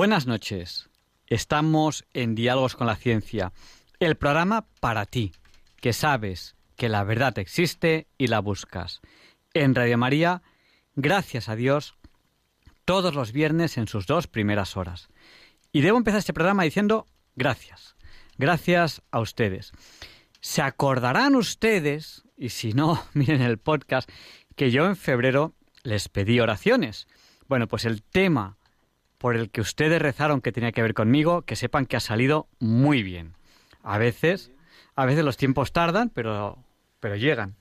Buenas noches. Estamos en Diálogos con la Ciencia, el programa para ti, que sabes que la verdad existe y la buscas. En Radio María, gracias a Dios, todos los viernes en sus dos primeras horas. Y debo empezar este programa diciendo gracias. Gracias a ustedes. Se acordarán ustedes, y si no, miren el podcast, que yo en febrero les pedí oraciones. Bueno, pues el tema por el que ustedes rezaron que tenía que ver conmigo, que sepan que ha salido muy bien. A veces, a veces los tiempos tardan, pero, pero llegan.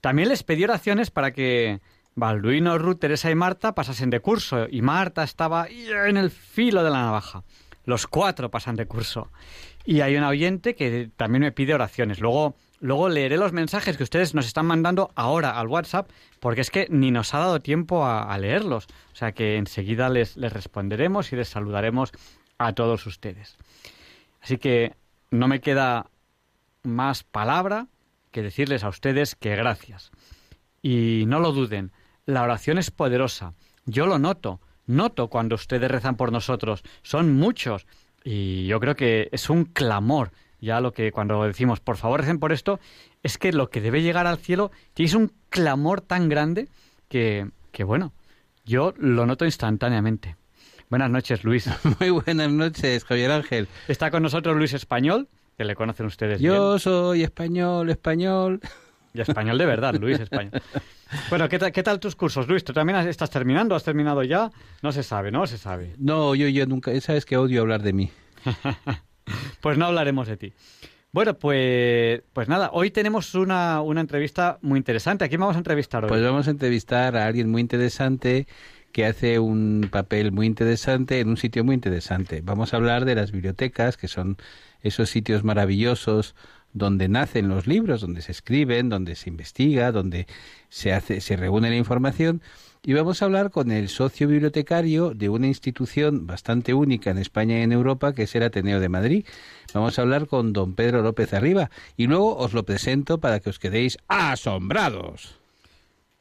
También les pedí oraciones para que Balduino, Ruth, Teresa y Marta pasasen de curso, y Marta estaba en el filo de la navaja. Los cuatro pasan de curso. Y hay un oyente que también me pide oraciones. Luego, luego leeré los mensajes que ustedes nos están mandando ahora al WhatsApp, porque es que ni nos ha dado tiempo a, leerlos. O sea que enseguida les responderemos y les saludaremos a todos ustedes. Así que no me queda más palabra que decirles a ustedes que gracias. Y no lo duden, la oración es poderosa. Yo lo noto, noto cuando ustedes rezan por nosotros. Son muchos. Y yo creo que es un clamor. Ya lo que cuando decimos, por favor, recen por esto, es que lo que debe llegar al cielo tiene un clamor tan grande que, que bueno, yo lo noto instantáneamente. Buenas noches, Luis. Muy buenas noches, Javier Ángel. Está con nosotros Luis Español, que le conocen ustedes Yo bien. soy español, español. Y español de verdad, Luis Español. Bueno, ¿qué, tal- ¿qué tal tus cursos, Luis? ¿Tú también estás terminando? ¿Has terminado ya? No se sabe, no se sabe. No, yo, yo nunca. Sabes que odio hablar de mí. Pues no hablaremos de ti. Bueno, pues, pues nada, hoy tenemos una, una entrevista muy interesante. ¿A quién vamos a entrevistar hoy? Pues vamos a entrevistar a alguien muy interesante que hace un papel muy interesante en un sitio muy interesante. Vamos a hablar de las bibliotecas, que son esos sitios maravillosos donde nacen los libros, donde se escriben, donde se investiga, donde se hace, se reúne la información. Y vamos a hablar con el socio bibliotecario de una institución bastante única en España y en Europa, que es el Ateneo de Madrid. Vamos a hablar con don Pedro López Arriba. Y luego os lo presento para que os quedéis asombrados.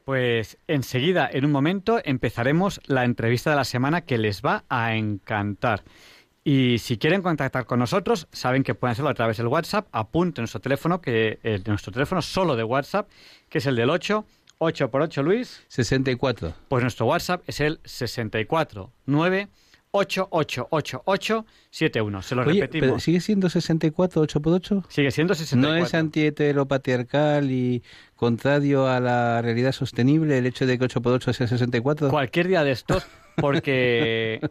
Pues enseguida, en un momento, empezaremos la entrevista de la semana que les va a encantar. Y si quieren contactar con nosotros, saben que pueden hacerlo a través del WhatsApp. Apunten nuestro teléfono, que el, nuestro teléfono solo de WhatsApp, que es el del 8, 8 por 8, Luis. 64. Pues nuestro WhatsApp es el 649 888871. Se lo Oye, repetimos. pero ¿sigue siendo 64, 8 por 8? Sigue siendo 64. ¿No es antiheteropatriarcal y contrario a la realidad sostenible el hecho de que 8 por 8 sea 64? Cualquier día de estos, porque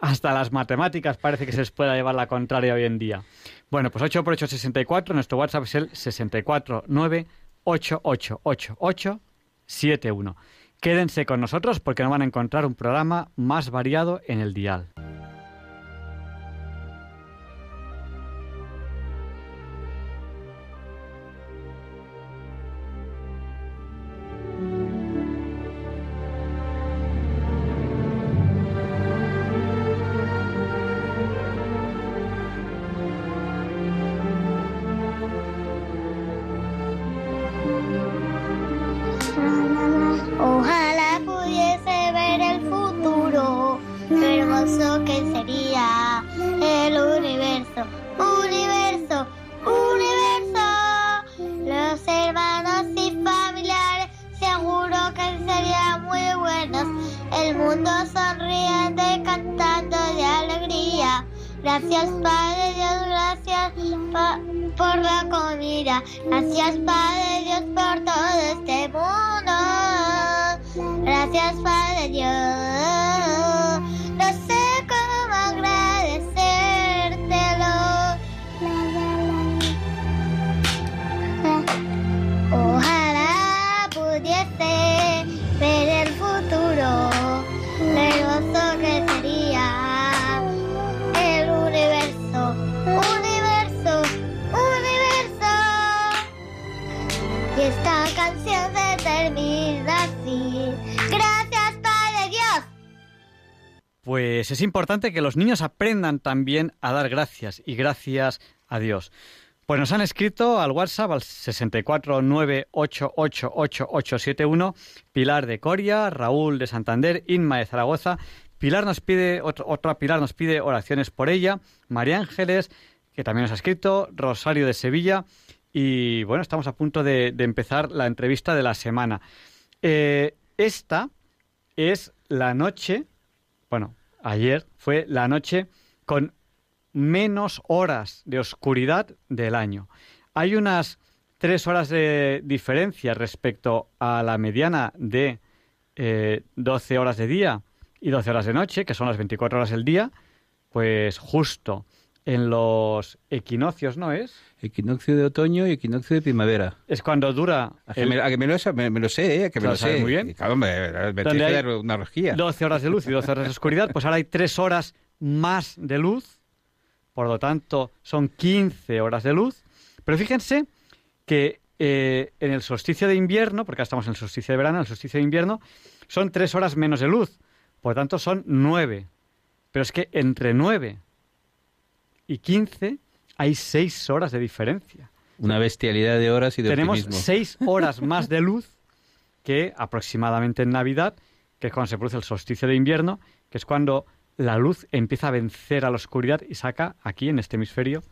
hasta las matemáticas parece que se les pueda llevar la contraria hoy en día. Bueno, pues 8 por 8 64, nuestro WhatsApp es el 649888871. Quédense con nosotros porque nos van a encontrar un programa más variado en el dial. Importante que los niños aprendan también a dar gracias y gracias a Dios. Pues nos han escrito al WhatsApp al 649888871 Pilar de Coria, Raúl de Santander, Inma de Zaragoza. Pilar nos pide otra Pilar nos pide oraciones por ella, María Ángeles que también nos ha escrito, Rosario de Sevilla y bueno, estamos a punto de, empezar la entrevista de la semana. Eh, esta es la noche, bueno, ayer fue la noche con menos horas de oscuridad del año. Hay unas tres horas de diferencia respecto a la mediana de eh, 12 horas de día y 12 horas de noche, que son las 24 horas del día, pues justo en los equinoccios, ¿no es? Equinoccio de otoño y equinoccio de primavera. Es cuando dura... A que, me, lo, sé, ¿eh? que me lo, sé. Muy bien. Claro, me, me que dar una rosquilla. 12 horas de luz y 12 horas de oscuridad, pues ahora hay 3 horas más de luz, por lo tanto son 15 horas de luz. Pero fíjense que eh, en el solsticio de invierno, porque ahora estamos en el solsticio de verano, en el solsticio de invierno, son 3 horas menos de luz, por lo tanto son 9. Pero es que entre 9 y 15 hay 6 horas de diferencia. Una bestialidad de horas y de Tenemos optimismo. 6 horas más de luz que aproximadamente en Navidad, que es cuando se produce el solsticio de invierno, que es cuando la luz empieza a vencer a la oscuridad y saca aquí en este hemisferio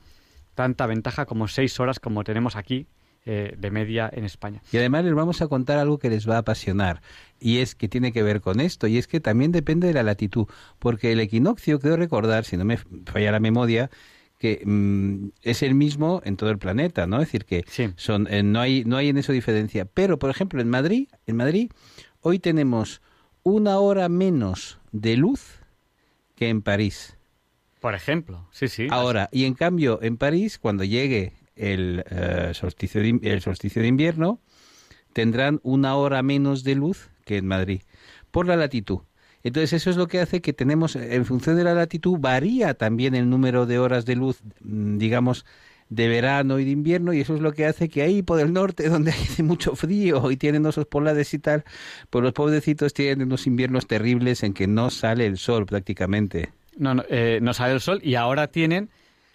tanta ventaja como 6 horas como tenemos aquí eh, de media en España. Y además les vamos a contar algo que les va a apasionar, y es que tiene que ver con esto, y es que también depende de la latitud, porque el equinoccio, creo recordar, si no me falla la memoria, que mm, es el mismo en todo el planeta, ¿no? Es decir, que son, eh, no, hay, no hay en eso diferencia. Pero, por ejemplo, en Madrid, en Madrid, hoy tenemos una hora menos de luz que en París. Por ejemplo, sí, sí. Ahora, y en cambio, en París, cuando llegue el, eh, solsticio de, el solsticio de invierno, tendrán una hora menos de luz que en Madrid, por la latitud. Entonces eso es lo que hace que tenemos, en función de la latitud, varía también el número de horas de luz, mm, digamos, de verano y de invierno, y eso es lo que hace que ahí por el norte, donde hace mucho frío y tienen osos polares y tal, pues los pobrecitos tienen unos inviernos terribles en que no sale el sol prácticamente. No, no, eh, no sale el sol y ahora tienen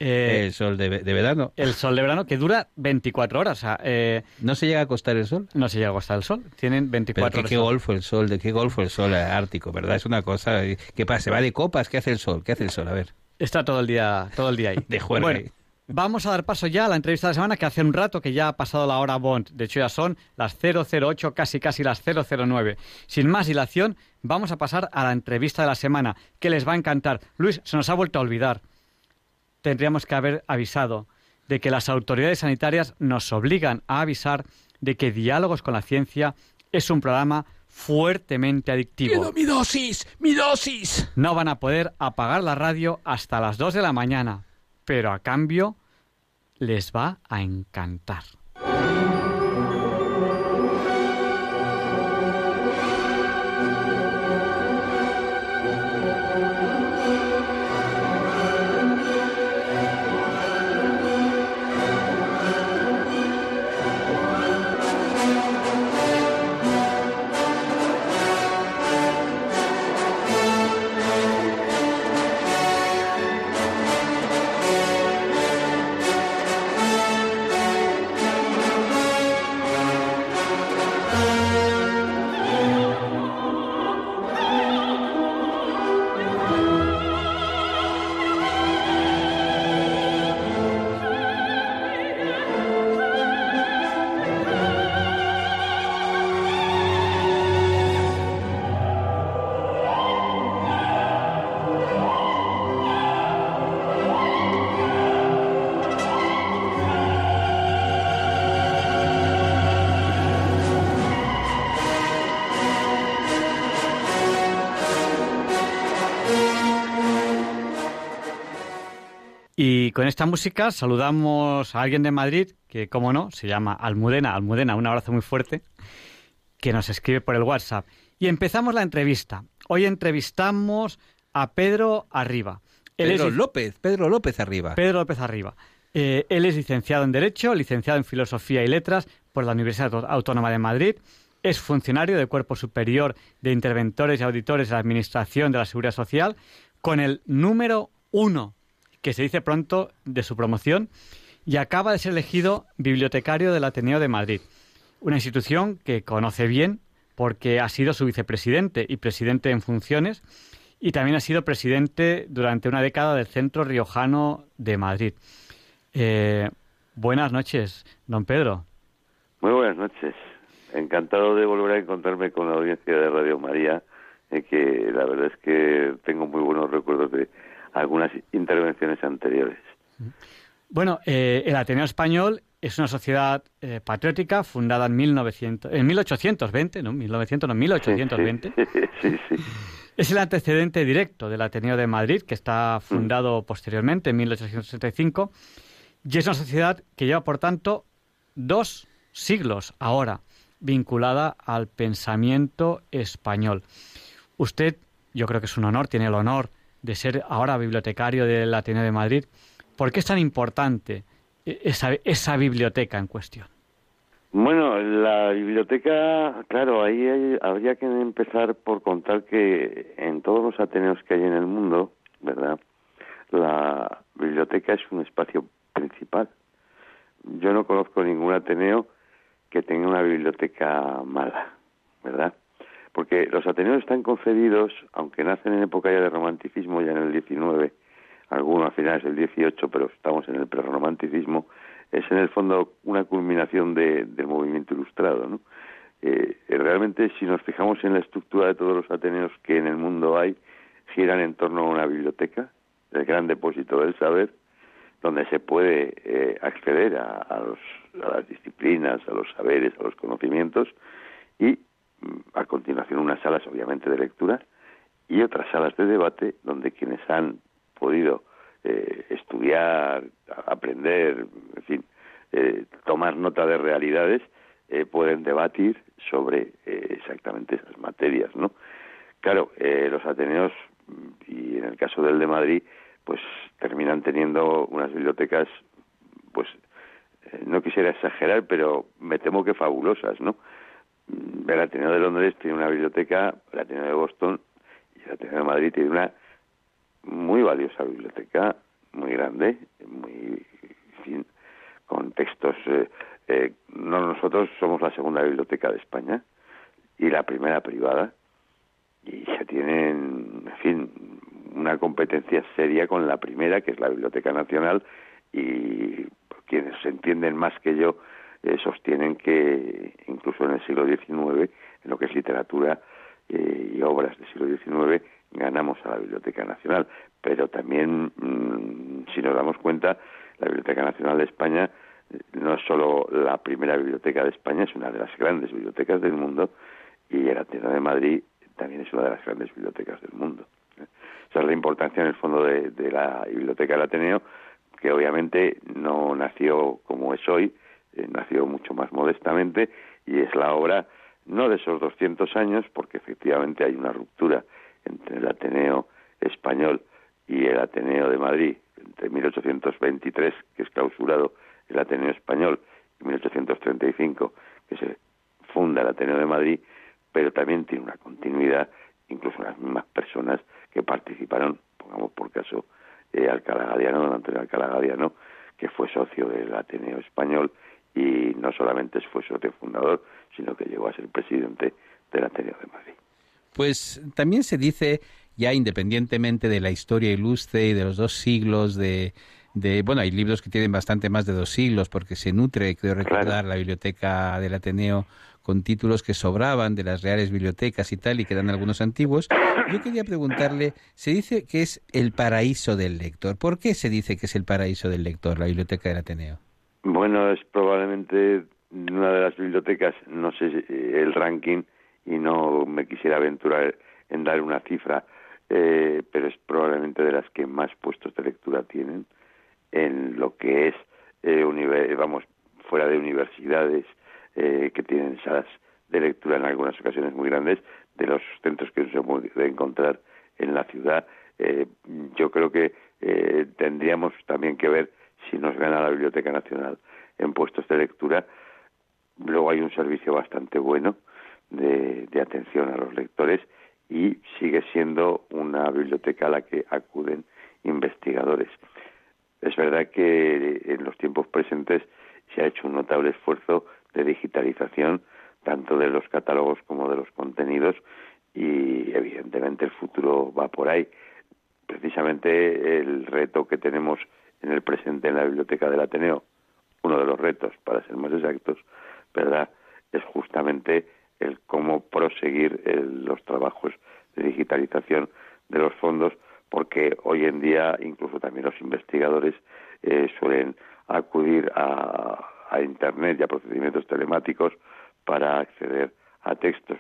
eh, el sol de, verano. El sol de verano que dura 24 horas. Eh, ¿No se llega a acostar el sol? No se llega a acostar el sol. Tienen 24 Pero horas. ¿Qué golfo el sol? ¿De qué golfo el sol ártico? ¿Verdad? Es una cosa. ¿Qué pasa? ¿Se va de copas? ¿Qué hace el sol? ¿Qué hace el sol? A ver. Está todo el día, todo el día ahí. de juego. Bueno, vamos a dar paso ya a la entrevista de la semana que hace un rato que ya ha pasado la hora Bond. De hecho, ya son las 008, casi casi las 009. Sin más dilación, vamos a pasar a la entrevista de la semana, que les va a encantar. Luis, se nos ha vuelto a olvidar tendríamos que haber avisado de que las autoridades sanitarias nos obligan a avisar de que Diálogos con la Ciencia es un programa fuertemente adictivo. mi dosis! ¡Mi dosis! No van a poder apagar la radio hasta las 2 de la mañana, pero a cambio les va a encantar. Con esta música saludamos a alguien de Madrid que, como no, se llama Almudena. Almudena, un abrazo muy fuerte, que nos escribe por el WhatsApp. Y empezamos la entrevista. Hoy entrevistamos a Pedro Arriba. Pedro López, Pedro López Arriba. Pedro López Arriba. Eh, él es licenciado en Derecho, licenciado en Filosofía y Letras por la Universidad Autónoma de Madrid. Es funcionario del Cuerpo Superior de Interventores y Auditores de la Administración de la Seguridad Social, con el número uno, que se dice pronto, de su promoción, y acaba de ser elegido bibliotecario del Ateneo de Madrid, una institución que conoce bien porque ha sido su vicepresidente y presidente en funciones y también ha sido presidente durante una década del Centro Riojano de Madrid. Eh, buenas noches, don Pedro. Muy buenas noches. Encantado de volver a encontrarme con la audiencia de Radio María, eh, que la verdad es que tengo muy buenos recuerdos de algunas intervenciones anteriores. Bueno, eh, el Ateneo Español es una sociedad eh, patriótica fundada en, 1900, en 1820, ¿no? 1900, no, 1820. Sí, sí, es el antecedente directo del Ateneo de Madrid, que está fundado posteriormente, en 1865, y es una sociedad que lleva, por tanto, dos siglos ahora vinculada al pensamiento español. Usted, yo creo que es un honor, tiene el honor de ser ahora bibliotecario del Ateneo de Madrid. ¿Por qué es tan importante esa, esa biblioteca en cuestión? Bueno, la biblioteca, claro, ahí habría que empezar por contar que en todos los ateneos que hay en el mundo, ¿verdad? La biblioteca es un espacio principal. Yo no conozco ningún ateneo que tenga una biblioteca mala, ¿verdad? Porque los ateneos están concebidos, aunque nacen en época ya de romanticismo, ya en el 19, algunos a finales del 18, pero estamos en el prerromanticismo, es en el fondo una culminación de, del movimiento ilustrado. ¿no? Eh, eh, realmente, si nos fijamos en la estructura de todos los ateneos que en el mundo hay, giran en torno a una biblioteca, el gran depósito del saber, donde se puede eh, acceder a, los, a, las disciplinas, a los saberes, a los conocimientos, y a continuación unas salas, obviamente, de lectura y otras salas de debate donde quienes han podido eh, estudiar, aprender, en fin, eh, tomar nota de realidades, eh, pueden debatir sobre exactamente esas materias, ¿no? Claro, los Ateneos, y en el caso del de Madrid, pues terminan teniendo unas bibliotecas, pues no quisiera exagerar, pero me temo que fabulosas, ¿no? El Ateneo de Londres tiene una biblioteca, el Ateneo de Boston y el Ateneo de Madrid tiene una muy valiosa biblioteca, muy grande, muy, con textos. Eh, eh, no, nosotros somos la segunda biblioteca de España y la primera privada y se tienen, en fin, una competencia seria con la primera, que es la Biblioteca Nacional, y quienes entienden más que yo eh, sostienen que incluso en el siglo XIX, en lo que es literatura y obras del siglo XIX, ganamos a la Biblioteca Nacional, pero también, mm, si nos damos cuenta, la Biblioteca Nacional de España eh, no es solo la primera biblioteca de España, es una de las grandes bibliotecas del mundo y el Ateneo de Madrid también es una de las grandes bibliotecas del mundo. Esa es la importancia en el fondo de, la Biblioteca del Ateneo, que obviamente no nació como es hoy, eh, nació mucho más modestamente y es la obra no de esos 200 años, porque efectivamente hay una ruptura entre el Ateneo español y el Ateneo de Madrid, entre 1823, que es clausurado el Ateneo español, y 1835, que se funda el Ateneo de Madrid, pero también tiene una continuidad, incluso las mismas personas que participaron, pongamos por caso, eh, Alcalá Gadiano, don Antonio Alcalá Gadiano, que fue socio del Ateneo español y no solamente fue socio fundador, sino que llegó a ser presidente del Ateneo de Madrid. Pues también se dice, ya independientemente de la historia ilustre y de los dos siglos de, de, bueno, hay libros que tienen bastante más de dos siglos porque se nutre, creo recordar, la biblioteca del Ateneo con títulos que sobraban de las reales bibliotecas y tal, y que eran algunos antiguos. Yo quería preguntarle, se dice que es el paraíso del lector. ¿Por qué se dice que es el paraíso del lector, la biblioteca del Ateneo? Bueno, es probablemente una de las bibliotecas, no sé el ranking, y no me quisiera aventurar en dar una cifra, eh, pero es probablemente de las que más puestos de lectura tienen en lo que es, eh, vamos, fuera de universidades eh, que tienen salas de lectura en algunas ocasiones muy grandes, de los centros que se puede encontrar en la ciudad. yo creo que tendríamos también que ver si nos gana la Biblioteca Nacional en puestos de lectura. Luego hay un servicio bastante bueno de, atención a los lectores y sigue siendo una biblioteca a la que acuden investigadores. Es verdad que en los tiempos presentes se ha hecho un notable esfuerzo de digitalización tanto de los catálogos como de los contenidos y evidentemente el futuro va por ahí. Precisamente el reto que tenemos en el presente en la biblioteca del Ateneo, uno de los retos, para ser más exactos, ¿verdad? Es justamente el cómo proseguir los trabajos de digitalización de los fondos, porque hoy en día incluso también los investigadores eh, suelen acudir a, a Internet y a procedimientos telemáticos para acceder a textos.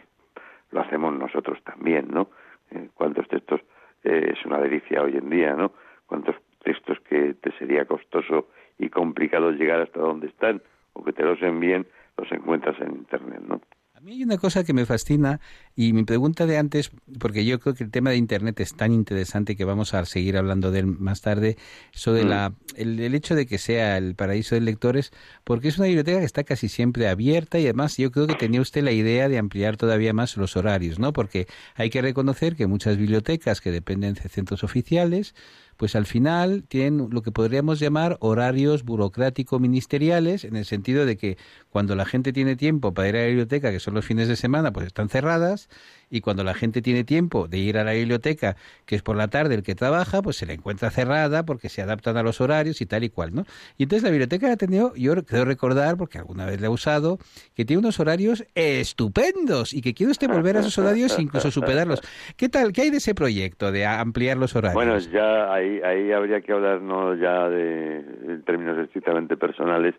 Lo hacemos nosotros también, ¿no? Eh, ¿Cuántos textos eh, es una delicia hoy en día, ¿no? ¿Cuántos textos que te sería costoso y complicado llegar hasta donde están o que te los envíen, los encuentras en Internet, ¿no? mí hay una cosa que me fascina y mi pregunta de antes, porque yo creo que el tema de Internet es tan interesante que vamos a seguir hablando de él más tarde, sobre mm. la, el, hecho de que sea el paraíso de lectores, porque es una biblioteca que está casi siempre abierta y además yo creo que tenía usted la idea de ampliar todavía más los horarios, ¿no? Porque hay que reconocer que muchas bibliotecas que dependen de centros oficiales, pues al final tienen lo que podríamos llamar horarios burocrático-ministeriales, en el sentido de que cuando la gente tiene tiempo para ir a la biblioteca, que son los fines de semana, pues están cerradas, y cuando la gente tiene tiempo de ir a la biblioteca, que es por la tarde el que trabaja, pues se la encuentra cerrada porque se adaptan a los horarios y tal y cual, ¿no? Y entonces la biblioteca ha tenido, yo creo recordar, porque alguna vez la he usado, que tiene unos horarios estupendos y que quiere usted volver a esos horarios e incluso superarlos. ¿Qué tal? ¿Qué hay de ese proyecto de ampliar los horarios? Bueno, ya ahí, habría que hablar no ya de términos estrictamente personales,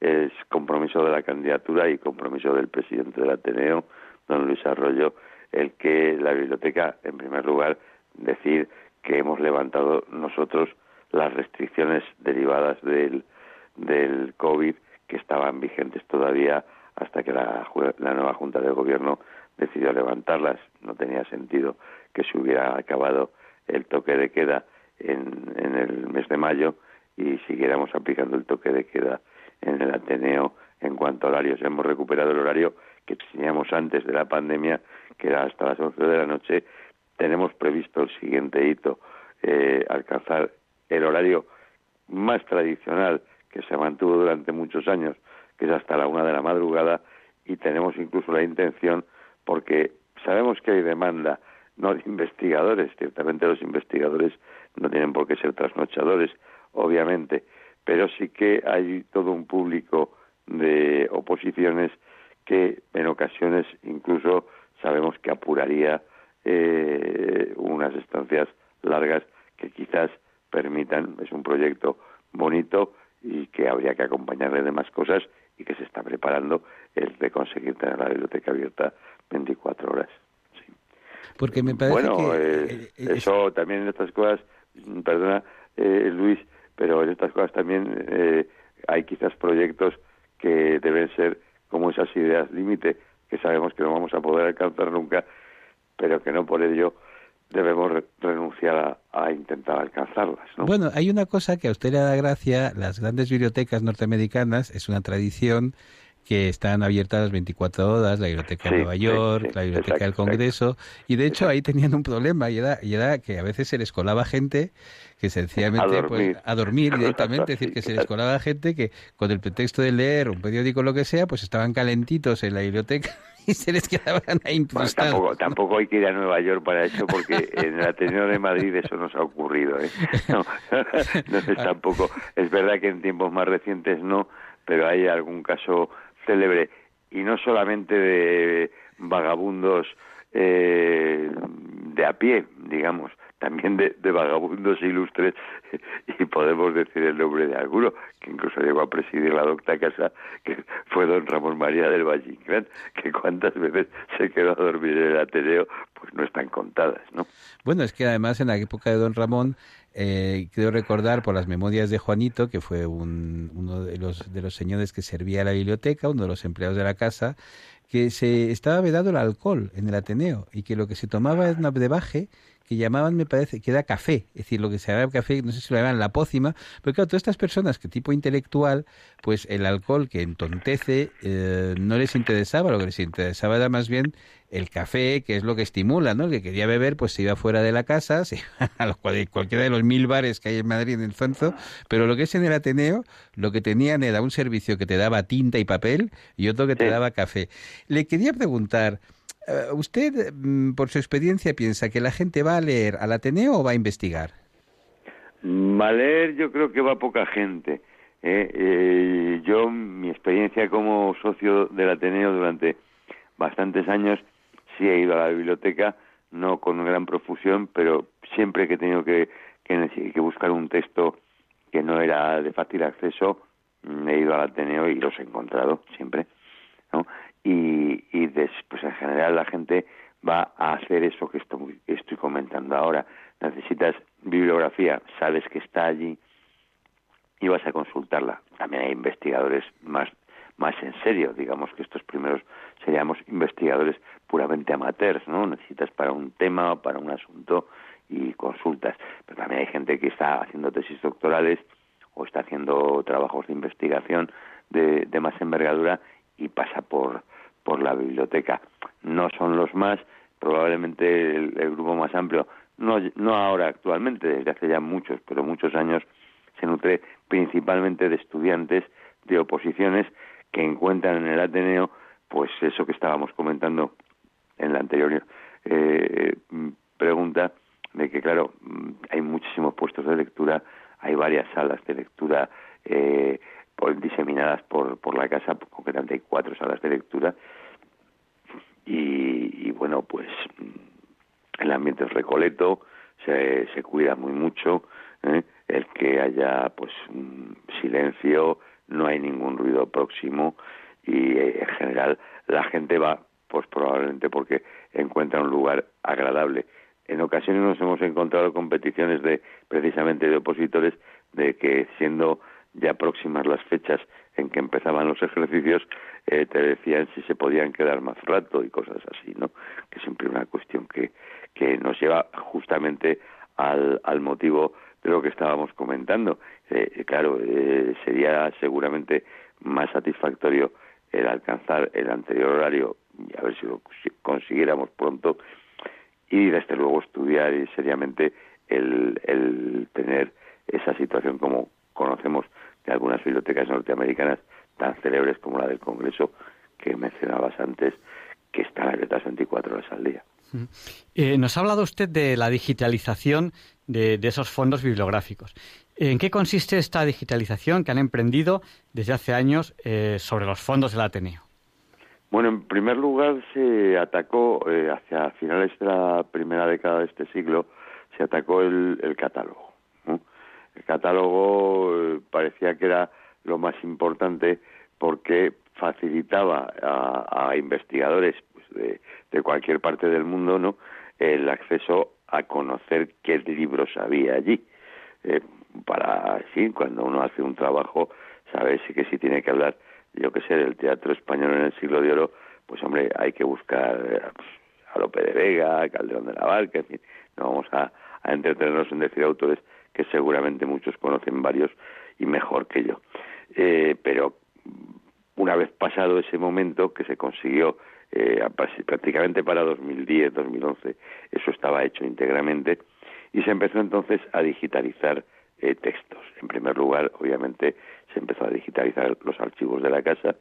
es compromiso de la candidatura y compromiso del presidente del Ateneo, don Luis Arroyo, el que la biblioteca, en primer lugar, decir que hemos levantado nosotros las restricciones derivadas del, del COVID que estaban vigentes todavía hasta que la, la nueva Junta de Gobierno decidió levantarlas. No tenía sentido que se hubiera acabado el toque de queda en, en el mes de mayo y siguiéramos aplicando el toque de queda en el Ateneo en cuanto a horarios. Hemos recuperado el horario que teníamos antes de la pandemia que era hasta las 11 de la noche, tenemos previsto el siguiente hito, eh, alcanzar el horario más tradicional que se mantuvo durante muchos años, que es hasta la una de la madrugada, y tenemos incluso la intención, porque sabemos que hay demanda, no de investigadores, ciertamente los investigadores no tienen por qué ser trasnochadores, obviamente, pero sí que hay todo un público de oposiciones que en ocasiones incluso sabemos que apuraría eh, unas estancias largas que quizás permitan, es un proyecto bonito y que habría que acompañarle de más cosas y que se está preparando el de conseguir tener la biblioteca abierta 24 horas. Sí. Porque me parece bueno, eh, eh, eso también en estas cosas, perdona Luis, pero en estas cosas también hay quizás proyectos que deben ser como esas ideas límite que sabemos que no vamos a poder alcanzar nunca, pero que no por ello debemos renunciar a, intentar alcanzarlas. ¿no? Bueno, hay una cosa que a usted le da gracia, las grandes bibliotecas norteamericanas es una tradición que están abiertas las 24 horas, la Biblioteca de Nueva York, la Biblioteca del Congreso, y de hecho ahí tenían un problema, y era, y era que a veces se les colaba gente que sencillamente a dormir, pues, a dormir directamente, es decir, que se les colaba gente que con el pretexto de leer un periódico o lo que sea, pues estaban calentitos en la biblioteca y se les quedaban ahí tampoco, tampoco hay que ir a Nueva York para eso, porque en el Ateneo de Madrid eso nos ha ocurrido. ¿eh? No, no es tampoco. Es verdad que en tiempos más recientes no, pero hay algún caso célebre y no solamente de vagabundos eh, de a pie, digamos, también de, vagabundos ilustres y podemos decir el nombre de alguno que incluso llegó a presidir la docta casa que fue don Ramón María del Valle que cuántas veces se quedó a dormir en el Ateneo pues no están contadas no bueno es que además en la época de don Ramón eh, quiero recordar por las memorias de Juanito, que fue uno de los, de los señores que servía a la biblioteca, uno de los empleados de la casa, que se estaba vedado el alcohol en el Ateneo y que lo que se tomaba era un brebaje que llamaban, me parece, que era café, es decir, lo que se llama café, no sé si lo llaman la pócima, pero claro, todas estas personas que tipo intelectual, pues el alcohol que entontece eh, no les interesaba, lo que les interesaba era más bien el café, que es lo que estimula, ¿no? El que quería beber, pues se iba fuera de la casa, se iba a los, cualquiera de los mil bares que hay en Madrid, en el Zonzo, pero lo que es en el Ateneo, lo que tenían era un servicio que te daba tinta y papel y otro que te daba café. Le quería preguntar, eh, ¿usted, mm, por su experiencia, piensa que la gente va a leer al Ateneo o va a investigar? Va a leer, yo creo que va poca gente. ¿eh? Eh, yo, mi experiencia como socio del Ateneo durante bastantes años, sí he ido a la biblioteca, no con gran profusión, pero siempre que he tenido que, que, buscar un texto que no era de fácil acceso, mm, he ido al Ateneo y los he encontrado siempre. ¿no? Y, y pues en general la gente va a hacer eso que estoy, estoy comentando ahora. Necesitas bibliografía, sabes que está allí y vas a consultarla. También hay investigadores más más en serio. Digamos que estos primeros seríamos investigadores puramente amateurs, ¿no? Necesitas para un tema o para un asunto y consultas. Pero también hay gente que está haciendo tesis doctorales o está haciendo trabajos de investigación de, de más envergadura y pasa por, por la biblioteca. No son los más, probablemente el, el grupo más amplio, no, no ahora actualmente, desde hace ya muchos, pero muchos años, se nutre principalmente de estudiantes de oposiciones que encuentran en el Ateneo, pues eso que estábamos comentando en la anterior eh, pregunta, de que claro, mm, hay muchísimos puestos de lectura, hay varias salas de lectura eh, diseminadas por, por la casa, concretamente hay cuatro salas de lectura, y, bueno, pues mm, el ambiente es recoleto, se, se cuida muy mucho, ¿eh? el que haya pues silencio, no hay ningún ruido próximo y eh, en general la gente va pues probablemente porque encuentra un lugar agradable. En ocasiones nos hemos encontrado competiciones de precisamente de opositores de que siendo ya próximas las fechas en que empezaban los ejercicios eh, te decían si se podían quedar más rato y cosas así, ¿no? Que siempre una cuestión que, que nos lleva justamente al, al motivo de lo que estábamos comentando. Eh, claro, eh, sería seguramente más satisfactorio el alcanzar el anterior horario y a ver si lo consiguiéramos pronto y desde luego estudiar y seriamente el, tener esa situación como conocemos de algunas bibliotecas norteamericanas tan célebres como la del Congreso que mencionabas antes, que están abiertas 24 horas al día. Eh, nos ha hablado usted de la digitalización de, esos fondos bibliográficos. ¿En qué consiste esta digitalización que han emprendido desde hace años eh, sobre los fondos del Ateneo? Bueno, en primer lugar se atacó eh, hacia finales de la primera década de este siglo, se atacó el, catálogo. El catálogo parecía que era lo más importante porque facilitaba a, investigadores de, cualquier parte del mundo, ¿no? El acceso a conocer qué libros había allí. Eh, para, sí, cuando uno hace un trabajo, sabe que si tiene que hablar, yo que sé, del teatro español en el siglo de oro, pues hombre, hay que buscar eh, pues, a Lope de Vega, a Calderón de la Barca, en fin, no vamos a, a entretenernos en decir autores que seguramente muchos conocen varios y mejor que yo. Eh, pero una vez pasado ese momento que se consiguió eh, prácticamente para 2010, 2011, eso estaba hecho íntegramente y se empezó entonces a digitalizar eh, textos. En primer lugar, obviamente, se empezó a digitalizar los archivos de la casa.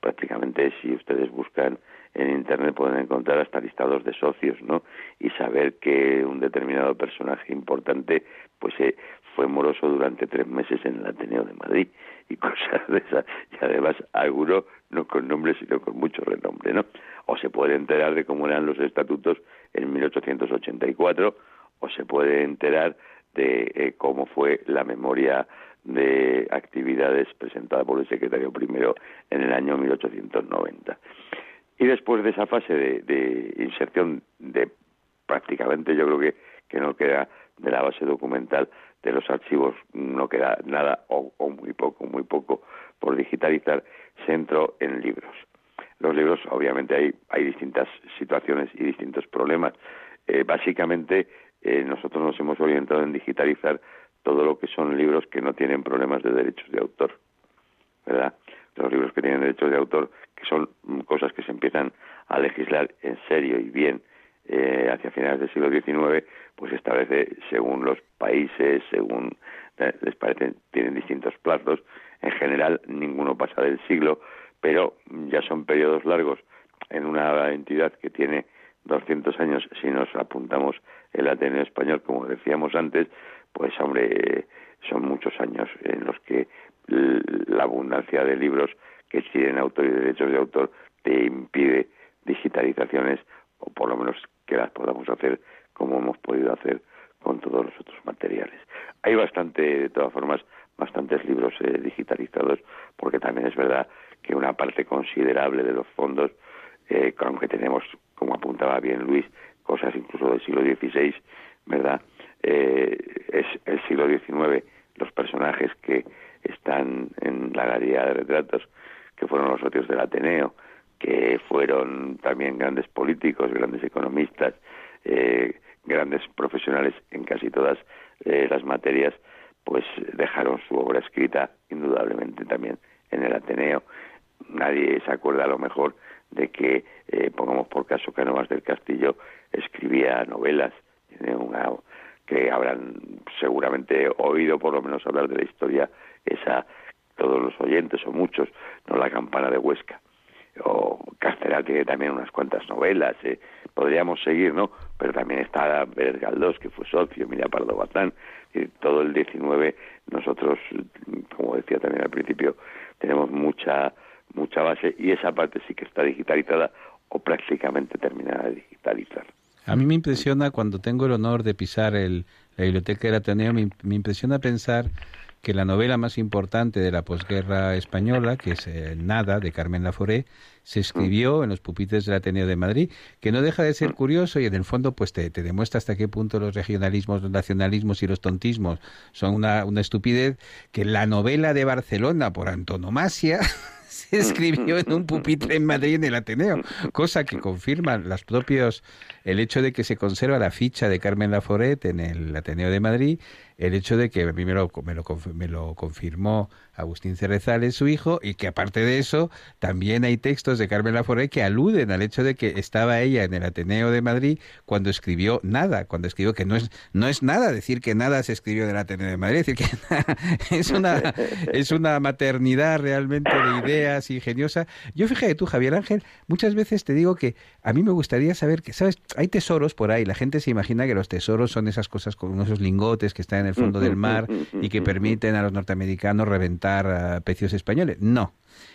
Prácticamente, si ustedes buscan en Internet, pueden encontrar hasta listados de socios, ¿no? Y saber que un determinado personaje importante, pues eh, fue moroso durante tres meses en el Ateneo de Madrid y cosas de esas. Y además, alguno no con nombre, sino con mucho renombre, ¿no? O se puede enterar de cómo eran los estatutos en 1884, o se puede enterar de eh, cómo fue la memoria de actividades presentada por el secretario primero en el año 1890. Y después de esa fase de, inserción de prácticamente yo creo que, que no queda de la base documental de los archivos no queda nada o, muy poco, muy poco por digitalizar, se entró en libros. Los libros, obviamente, hay, hay distintas situaciones y distintos problemas. Eh, básicamente, eh, nosotros nos hemos orientado en digitalizar todo lo que son libros que no tienen problemas de derechos de autor, ¿verdad? Los libros que tienen derechos de autor, que son cosas que se empiezan a legislar en serio y bien eh, hacia finales del siglo XIX, pues establece según los países, según eh, les parecen, tienen distintos plazos. En general, ninguno pasa del siglo, pero ya son periodos largos en una entidad que tiene 200 años, si nos apuntamos el Ateneo Español, como decíamos antes, pues hombre, son muchos años en los que la abundancia de libros que tienen autor y derechos de autor te impide digitalizaciones o por lo menos que las podamos hacer como hemos podido hacer con todos los otros materiales. Hay bastante, de todas formas, bastantes libros eh, digitalizados, porque también es verdad que una parte considerable de los fondos, eh, aunque tenemos, como apuntaba bien Luis, cosas incluso del siglo XVI, ¿verdad? Eh, es el siglo XIX, los personajes que están en la galería de retratos, que fueron los socios del Ateneo, que fueron también grandes políticos, grandes economistas, eh, grandes profesionales en casi todas eh, las materias, pues dejaron su obra escrita indudablemente también en el Ateneo. Nadie se acuerda a lo mejor de que, eh, pongamos por caso, Canovas del Castillo escribía novelas, una, que habrán seguramente oído por lo menos hablar de la historia esa todos los oyentes o muchos, no la campana de Huesca o Castelar tiene también unas cuantas novelas, eh. podríamos seguir, ¿no? Pero también está Pérez Galdós, que fue socio, Mira Pardo Bazán, y todo el 19 nosotros, como decía también al principio, tenemos mucha mucha base y esa parte sí que está digitalizada o prácticamente terminada de digitalizar. A mí me impresiona cuando tengo el honor de pisar el, la biblioteca del Ateneo, me impresiona pensar que la novela más importante de la posguerra española, que es Nada, de Carmen Laforé, se escribió en los pupitres del Ateneo de Madrid, que no deja de ser curioso y en el fondo pues te, demuestra hasta qué punto los regionalismos, los nacionalismos y los tontismos son una, una estupidez, que la novela de Barcelona por antonomasia escribió en un pupitre en Madrid en el Ateneo, cosa que confirman los propios el hecho de que se conserva la ficha de Carmen Laforet en el Ateneo de Madrid el hecho de que a mí me lo, me lo, me lo confirmó Agustín Cerezales, su hijo, y que aparte de eso, también hay textos de Carmen Laforé que aluden al hecho de que estaba ella en el Ateneo de Madrid cuando escribió nada, cuando escribió que no es, no es nada decir que nada se escribió en el Ateneo de Madrid, es decir, que es una, es una maternidad realmente de ideas ingeniosa. Yo fíjate tú, Javier Ángel, muchas veces te digo que a mí me gustaría saber que, ¿sabes? Hay tesoros por ahí, la gente se imagina que los tesoros son esas cosas con esos lingotes que están en el fondo del mar y que permiten a los norteamericanos reventar a pecios españoles. No.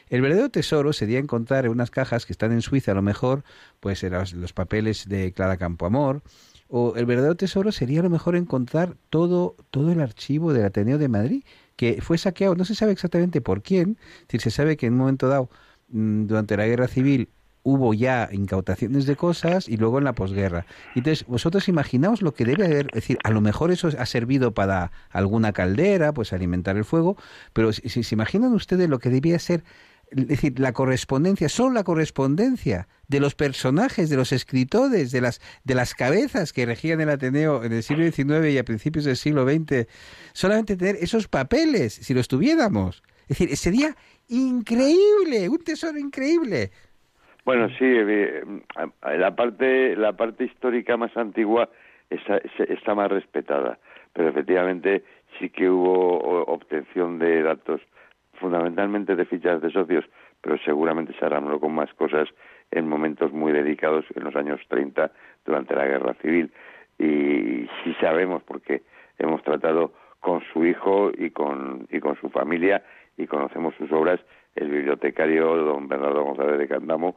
El verdadero tesoro sería encontrar en unas cajas que están en Suiza, a lo mejor, pues los, los papeles de Clara Campoamor, o el verdadero tesoro sería a lo mejor encontrar todo, todo el archivo del Ateneo de Madrid, que fue saqueado, no se sabe exactamente por quién, si se sabe que en un momento dado, mm, durante la guerra civil, hubo ya incautaciones de cosas y luego en la posguerra. Entonces, vosotros imaginaos lo que debe haber, es decir, a lo mejor eso ha servido para alguna caldera, pues alimentar el fuego, pero si, se imaginan ustedes lo que debía ser, es decir, la correspondencia, solo la correspondencia de los personajes, de los escritores, de las, de las cabezas que regían el Ateneo en el siglo XIX y a principios del siglo XX, solamente tener esos papeles, si los tuviéramos. Es decir, sería increíble, un tesoro increíble. Bueno, sí, eh, la parte la parte histórica más antigua está, está más respetada, pero efectivamente sí que hubo obtención de datos, fundamentalmente de fichas de socios, pero seguramente se harán con más cosas en momentos muy dedicados en los años 30 durante la guerra civil. Y sí sabemos, porque hemos tratado con su hijo y con, y con su familia y conocemos sus obras, el bibliotecario don Bernardo González de Candamo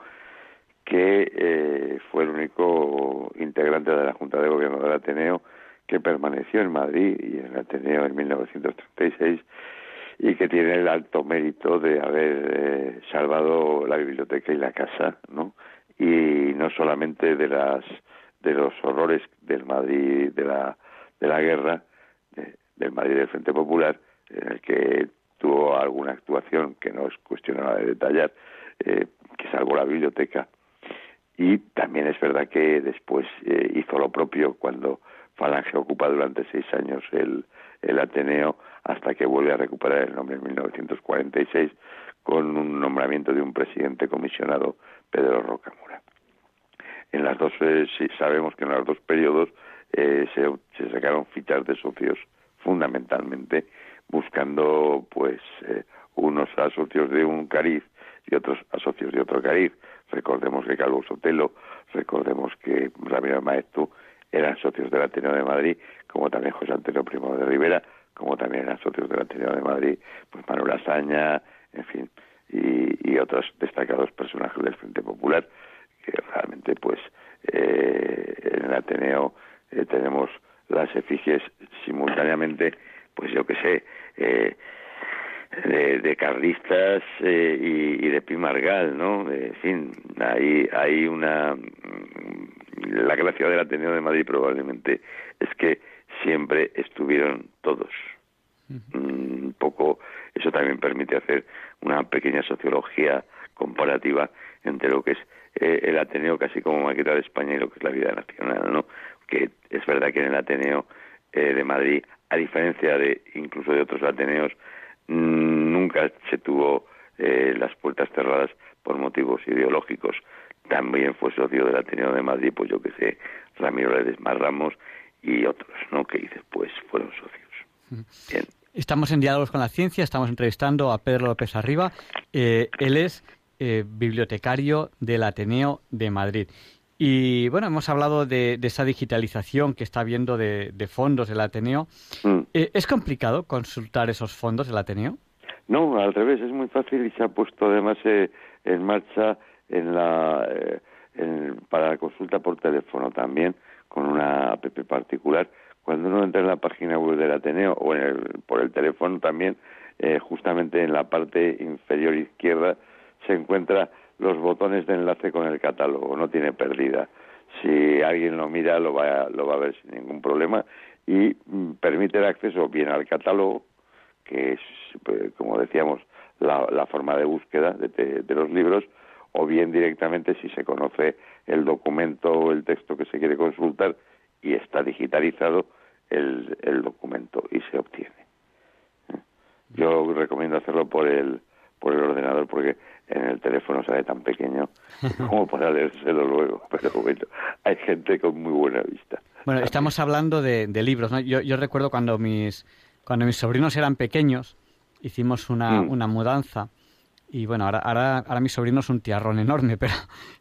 que eh, fue el único integrante de la Junta de Gobierno del Ateneo que permaneció en Madrid y en el Ateneo en 1936 y que tiene el alto mérito de haber eh, salvado la biblioteca y la casa, ¿no? Y no solamente de las de los horrores del Madrid de la de la guerra del Madrid del Frente Popular en el que tuvo alguna actuación que no es cuestionada de detallar eh, que salvó la biblioteca y también es verdad que después eh, hizo lo propio cuando Falange ocupa durante seis años el, el Ateneo hasta que vuelve a recuperar el nombre en 1946 con un nombramiento de un presidente comisionado, Pedro Rocamora. En las dos, eh, sabemos que en los dos periodos eh, se, se, sacaron fichas de socios fundamentalmente buscando pues eh, unos a socios de un cariz y otros a socios de otro cariz. Recordemos que Calvo Sotelo, recordemos que Ramiro Maestu eran socios del Ateneo de Madrid, como también José Antonio Primo de Rivera, como también eran socios del Ateneo de Madrid, pues Manuel Azaña, en fin, y, otros destacados personajes del Frente Popular, que realmente pues eh, en el Ateneo eh, tenemos las efigies simultáneamente, pues yo que sé, eh, de, de, carlistas eh, y, y, de Pimargal, ¿no? En fin, hay, hay una... La gracia del Ateneo de Madrid probablemente es que siempre estuvieron todos. Un poco, eso también permite hacer una pequeña sociología comparativa entre lo que es eh, el Ateneo casi como maqueta de España y lo que es la vida nacional, ¿no? Que es verdad que en el Ateneo eh, de Madrid, a diferencia de incluso de otros Ateneos, mm, nunca se tuvo eh, las puertas cerradas por motivos ideológicos. También fue socio del Ateneo de Madrid, pues yo que sé, Ramiro Ledesma Ramos y otros, ¿no? Que después fueron socios. Bien. Estamos en Diálogos con la Ciencia, estamos entrevistando a Pedro López Arriba. Eh, él es eh, bibliotecario del Ateneo de Madrid. Y bueno, hemos hablado de, esa digitalización que está habiendo de, fondos del Ateneo. Mm. Eh, ¿Es complicado consultar esos fondos del Ateneo? No, al revés, es muy fácil y se ha puesto además en marcha en la, para la consulta por teléfono también, con una app particular cuando uno entra en la página web del Ateneo o en el, por el teléfono también, eh, justamente en la parte inferior izquierda se encuentra los botones de enlace con el catálogo, no tiene pérdida. Si alguien lo mira lo va, lo va a ver sin ningún problema y mm, permite el acceso bien al catálogo, que es, pues, como decíamos, la, la forma de búsqueda de, de, los libros, o bien directamente si se conoce el documento o el texto que se quiere consultar, y está digitalizado el, el documento y se obtiene. ¿Eh? Yo recomiendo hacerlo por el por el ordenador porque en el teléfono sale tan pequeño como para leérselo luego. Pero bueno, hay gente con muy buena vista. Bueno, estamos hablando de, de libros, ¿no? Yo, yo recuerdo cuando mis cuando mis sobrinos eran pequeños hicimos una, mm. una mudanza y bueno, ahora, ahora, ahora mi sobrino es un tiarrón enorme, pero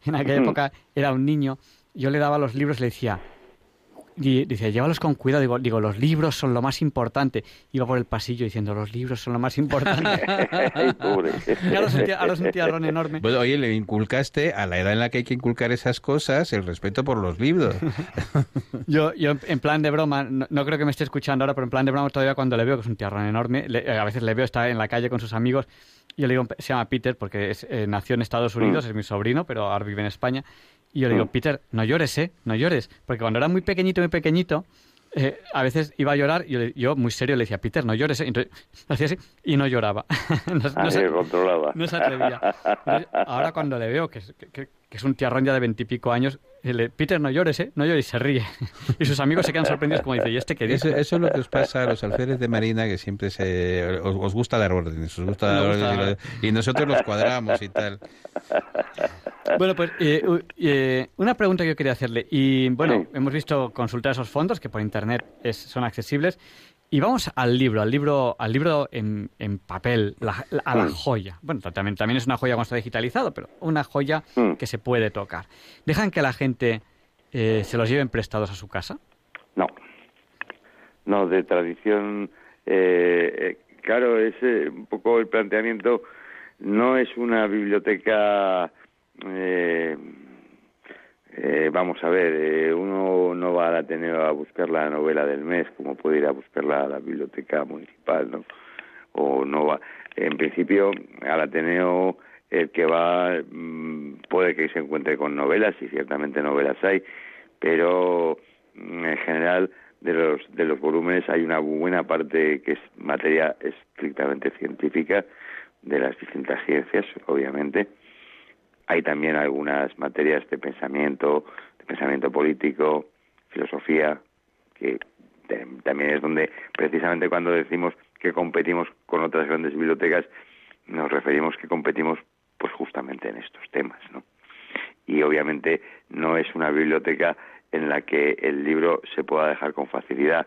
en aquella mm. época era un niño. Yo le daba los libros y le decía, y dice, llévalos con cuidado. Digo, digo, los libros son lo más importante. Iba por el pasillo diciendo, los libros son lo más importante. ahora, es un tiarrón enorme. Bueno, oye, le inculcaste a la edad en la que hay que inculcar esas cosas el respeto por los libros. yo, yo, en plan de broma, no, creo que me esté escuchando ahora, pero en plan de broma todavía cuando le veo, que es un tiarrón enorme, eh, a veces le veo, está en la calle con sus amigos, yo le digo, se llama Peter porque eh, nació en Estados Unidos, mm. es mi sobrino, pero ahora vive en España. Y yo le digo, mm. Peter, no llores, ¿eh? No llores. Porque cuando era muy pequeñito, muy pequeñito, eh, a veces iba a llorar y yo, yo, muy serio le decía, Peter, no llores. ¿eh? Entonces hacía así y no lloraba. no, se, controlaba. No se atrevía. ahora cuando le veo que, que, que es un tiarrón ya de veintipico años, le, Peter, no llores, ¿eh? No llores, y se ríe. y sus amigos se quedan sorprendidos como dice, ¿y este qué dice? Eso, es lo que os pasa a los alférez de Marina, que siempre se, os, gusta dar órdenes, os gusta dar órdenes, y, nosotros los cuadramos y tal. Bueno, pues eh, eh, una pregunta que yo quería hacerle. Y bueno, hemos visto consultar esos fondos que por internet son accesibles. Y vamos al libro, al libro, al libro en, en papel, a la joya. Bueno, también, también es una joya cuando está digitalizado, pero una joya mm. que se puede tocar. ¿Dejan que la gente eh, se los lleven prestados a su casa? No. No, de tradición, eh, eh, claro, es un poco el planteamiento, no es una biblioteca eh, eh, vamos a ver, eh, uno no va al Ateneo a buscar la novela del mes como puede ir a buscarla a la biblioteca municipal, ¿no? O no va. En principio, al Ateneo el que va mm, puede que se encuentre con novelas, y ciertamente novelas hay, pero mm, en general de los, de los volúmenes hay una buena parte que es materia estrictamente científica, de las distintas ciencias, obviamente, hay también algunas materias de pensamiento, de pensamiento político, filosofía, que también es donde precisamente cuando decimos que competimos con otras grandes bibliotecas nos referimos que competimos pues justamente en estos temas, ¿no? Y obviamente no es una biblioteca en la que el libro se pueda dejar con facilidad.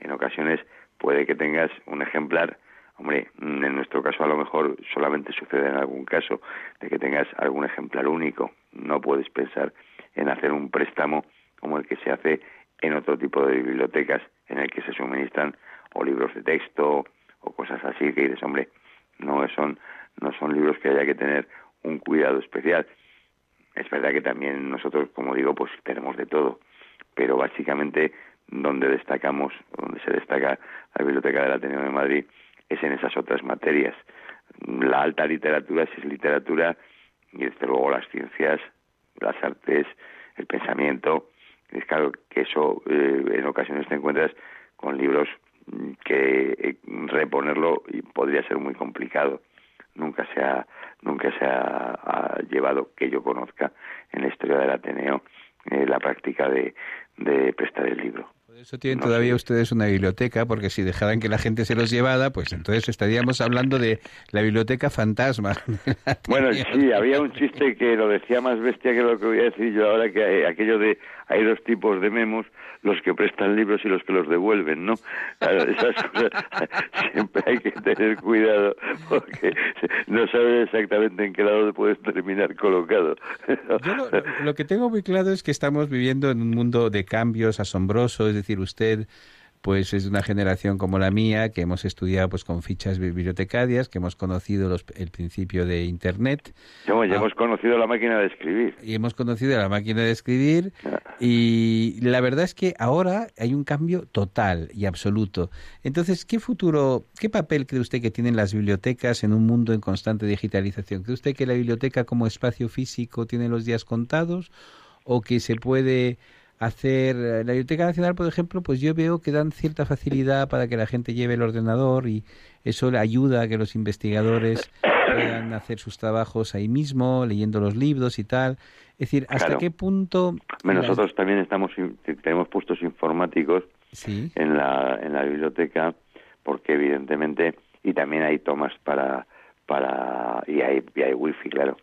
En ocasiones puede que tengas un ejemplar, hombre, en nuestro caso a lo mejor solamente sucede en algún caso de que tengas algún ejemplar único. No puedes pensar en hacer un préstamo como el que se hace en otro tipo de bibliotecas en el que se suministran o libros de texto o cosas así que dices, hombre, no son no son libros que haya que tener un cuidado especial. Es verdad que también nosotros, como digo, pues tenemos de todo, pero básicamente donde destacamos, donde se destaca la Biblioteca del Ateneo de Madrid es en esas otras materias. La alta literatura si es literatura y desde luego las ciencias, las artes, el pensamiento. Es claro que eso eh, en ocasiones te encuentras con libros que eh, reponerlo podría ser muy complicado nunca se ha nunca se ha, llevado que yo conozca en la historia del Ateneo eh, la práctica de, de prestar el libro. Eso tienen todavía ustedes una biblioteca, porque si dejaran que la gente se los llevara, pues entonces estaríamos hablando de la biblioteca fantasma. Bueno, sí, había un chiste que lo decía más bestia que lo que voy a decir yo ahora, que aquello de hay dos tipos de memos, los que prestan libros y los que los devuelven, ¿no? Siempre hay que tener cuidado porque no sabes exactamente en qué lado puedes terminar colocado. Yo lo, lo que tengo muy claro es que estamos viviendo en un mundo de cambios asombrosos, es decir, usted pues es una generación como la mía, que hemos estudiado pues con fichas bibliotecarias, que hemos conocido los, el principio de Internet. ya ah. hemos conocido la máquina de escribir. Y hemos conocido la máquina de escribir. Ah. Y la verdad es que ahora hay un cambio total y absoluto. Entonces, ¿qué futuro, qué papel cree usted que tienen las bibliotecas en un mundo en constante digitalización? ¿Cree usted que la biblioteca como espacio físico tiene los días contados o que se puede hacer la Biblioteca Nacional, por ejemplo, pues yo veo que dan cierta facilidad para que la gente lleve el ordenador y eso le ayuda a que los investigadores puedan hacer sus trabajos ahí mismo, leyendo los libros y tal. Es decir, ¿hasta qué punto...? Nosotros también estamos tenemos puestos informáticos en, la, en la biblioteca porque evidentemente... Y también hay tomas para... para y, hay, y hay wifi, claro,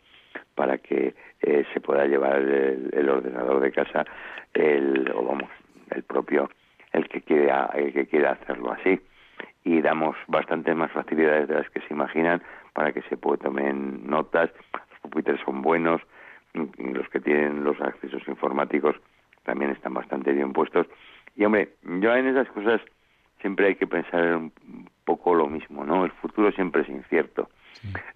para que eh, se pueda llevar el, ordenador de casa el o vamos el propio el que quiera el que quiera hacerlo así. Y damos bastantes más facilidades de las que se imaginan para que se pueda tomen notas. Los pupitres son buenos los que tienen los accesos informáticos también están bastante bien puestos. Y hombre yo en esas cosas siempre hay que pensar un poco lo mismo no el futuro siempre es incierto.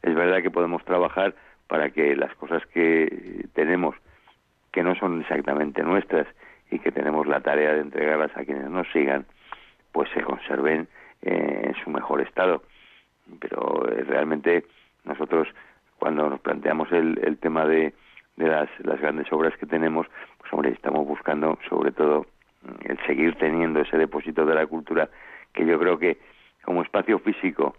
Es verdad que podemos trabajar para que las cosas que tenemos que no son exactamente nuestras y que tenemos la tarea de entregarlas a quienes nos sigan, pues se conserven eh, en su mejor estado. Pero eh, realmente nosotros cuando nos planteamos el, el tema de, de las, las grandes obras que tenemos, pues hombre, estamos buscando sobre todo el seguir teniendo ese depósito de la cultura que yo creo que como espacio físico,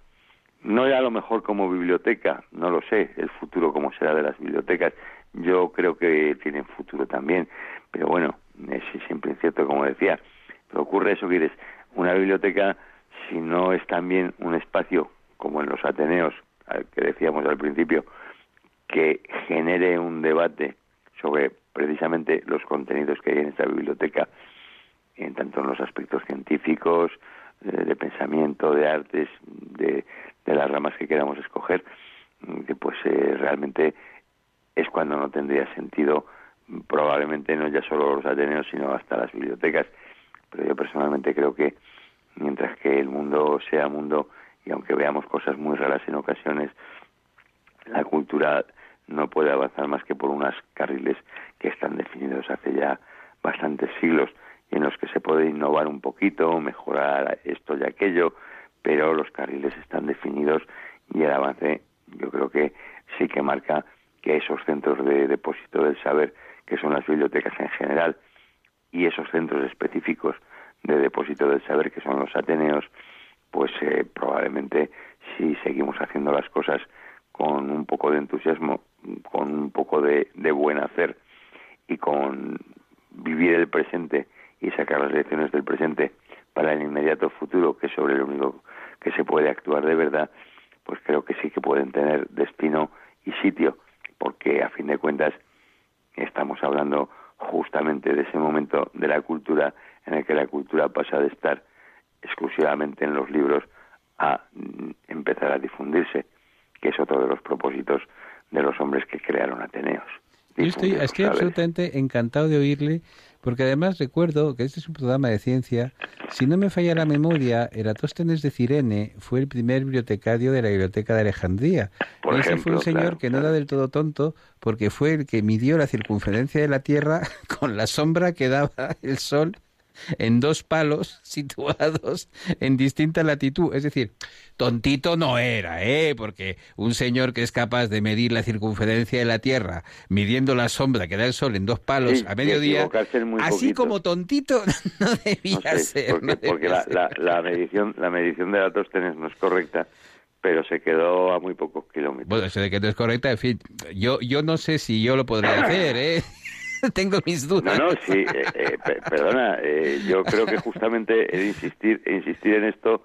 no ya a lo mejor como biblioteca, no lo sé, el futuro como será de las bibliotecas, yo creo que tienen futuro también, pero bueno, es siempre incierto, como decía. Pero ocurre eso que una biblioteca, si no es también un espacio, como en los Ateneos, que decíamos al principio, que genere un debate sobre precisamente los contenidos que hay en esta biblioteca, en tanto en los aspectos científicos, de, pensamiento, de artes, de, las ramas que queramos escoger, que pues eh, realmente es cuando no tendría sentido probablemente no ya solo los Ateneos, sino hasta las bibliotecas. Pero yo personalmente creo que mientras que el mundo sea mundo y aunque veamos cosas muy raras en ocasiones, la cultura no puede avanzar más que por unos carriles que están definidos hace ya bastantes siglos en los que se puede innovar un poquito, mejorar esto y aquello, pero los carriles están definidos y el avance yo creo que sí que marca que esos centros de depósito del saber, que son las bibliotecas en general, y esos centros específicos de depósito del saber, que son los Ateneos, pues eh, probablemente si seguimos haciendo las cosas con un poco de entusiasmo, con un poco de, buen hacer y con vivir el presente y sacar las lecciones del presente para el inmediato futuro, que es sobre lo único que se puede actuar de verdad, pues creo que sí que pueden tener destino y sitio, porque a fin de cuentas estamos hablando justamente de ese momento de la cultura en el que la cultura pasa de estar exclusivamente en los libros a mm, empezar a difundirse, que es otro de los propósitos de los hombres que crearon Ateneos. Yo estoy, estoy absolutamente encantado de oírle, porque además recuerdo que este es un programa de ciencia. Si no me falla la memoria, Eratóstenes de Cirene fue el primer bibliotecario de la Biblioteca de Alejandría. Por Ese fue un señor que no era del todo tonto, porque fue el que midió la circunferencia de la Tierra con la sombra que daba el Sol en dos palos situados en distinta latitud. Es decir, tontito no era, ¿eh? Porque un señor que es capaz de medir la circunferencia de la Tierra, midiendo la sombra que da el Sol en dos palos a mediodía, así como tontito no debía ser. Porque, la, medición, la medición de Eratóstenes no es correcta pero se quedó a muy pocos kilómetros. Bueno, eso de que no es correcta, en fin, yo, yo no sé si yo lo podría hacer, ¿eh? Tengo mis dudas. No, no, sí, eh, eh, perdona, eh, yo creo que justamente el insistir, insistir en esto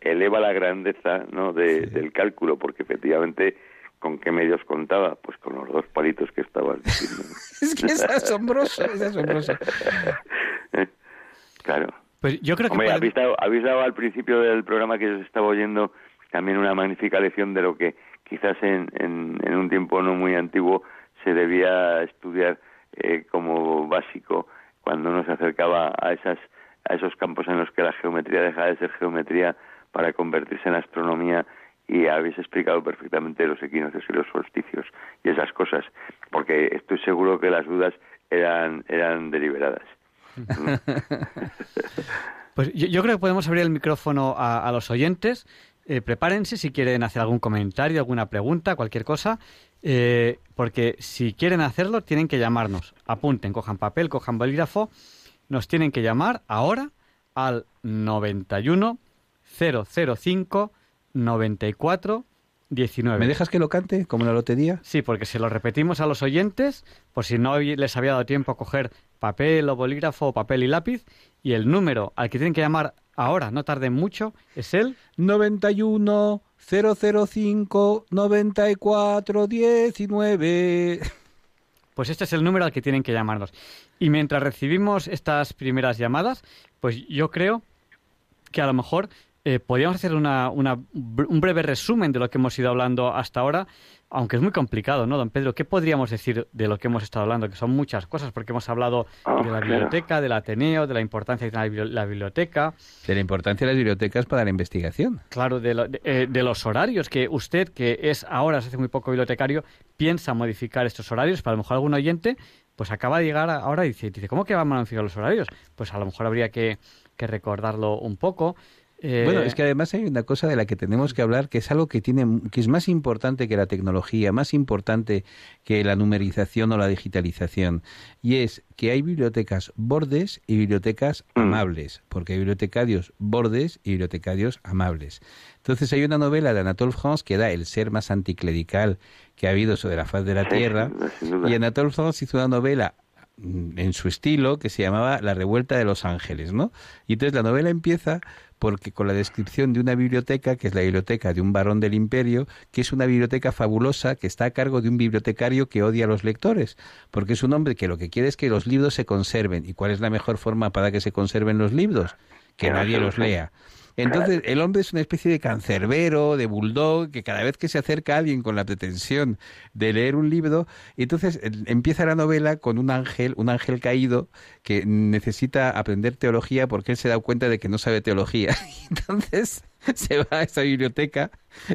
eleva la grandeza ¿no? del cálculo, porque efectivamente, ¿con qué medios contaba? Pues con los dos palitos que estabas diciendo. es que es asombroso, es asombroso. claro. Pues yo creo que... Hombre, habéis, dado, habéis dado al principio del programa que os estaba oyendo también una magnífica lección de lo que quizás en, en un tiempo no muy antiguo se debía estudiar eh, como básico cuando uno se acercaba a esas esos campos en los que la geometría deja de ser geometría para convertirse en astronomía y habéis explicado perfectamente los equinoccios y los solsticios y esas cosas, porque estoy seguro que las dudas eran eran deliberadas. pues yo, creo que podemos abrir el micrófono a, los oyentes. Eh, prepárense si quieren hacer algún comentario, alguna pregunta, cualquier cosa. Eh, porque si quieren hacerlo, tienen que llamarnos. Apunten, cojan papel, cojan bolígrafo. Nos tienen que llamar ahora al 91 005 94 19. ¿Me dejas que lo cante como la lotería? Sí, porque se lo repetimos a los oyentes, por si no les había dado tiempo a coger papel o bolígrafo papel y lápiz, y el número al que tienen que llamar ahora, no tarden mucho, es el 91 005 94 19. Pues este es el número al que tienen que llamarnos. Y mientras recibimos estas primeras llamadas, pues yo creo que a lo mejor eh, podríamos hacer una, un breve resumen de lo que hemos ido hablando hasta ahora aunque es muy complicado, ¿no, don Pedro? ¿Qué podríamos decir de lo que hemos estado hablando? Que son muchas cosas, porque hemos hablado ah, de la biblioteca, del Ateneo, de la importancia de la biblioteca. De la importancia de las bibliotecas para la investigación. Claro, de, eh, de, los horarios, que usted, que es ahora, se hace muy poco bibliotecario, piensa modificar estos horarios, para a lo mejor algún oyente, pues acaba de llegar ahora y dice, dice ¿cómo que van a modificar los horarios? Pues a lo mejor habría que, que recordarlo un poco. Bueno, es que además hay una cosa de la que tenemos que hablar que es algo que tiene que es más importante que la tecnología, más importante que la numerización o la digitalización, y es que hay bibliotecas bordes y bibliotecas mm. amables, porque hay bibliotecarios bordes y bibliotecarios amables. Entonces hay una novela de Anatole France que da el ser más anticlerical que ha habido sobre la faz de la Tierra, y Anatole France hizo una novela mm, en su estilo que se llamaba La revuelta de los ángeles, ¿no? Y entonces la novela empieza porque con la descripción de una biblioteca, que es la biblioteca de un varón del imperio, que es una biblioteca fabulosa que está a cargo de un bibliotecario que odia a los lectores, porque es un hombre que lo que quiere es que los libros se conserven. ¿Y cuál es la mejor forma para que se conserven los libros? Que nadie los lea. Entonces, el hombre es una especie de cancerbero, de bulldog, que cada vez que se acerca alguien con la pretensión de leer un libro, entonces empieza la novela con un ángel, un ángel caído, que necesita aprender teología porque él se da cuenta de que no sabe teología. Entonces, se va a esa biblioteca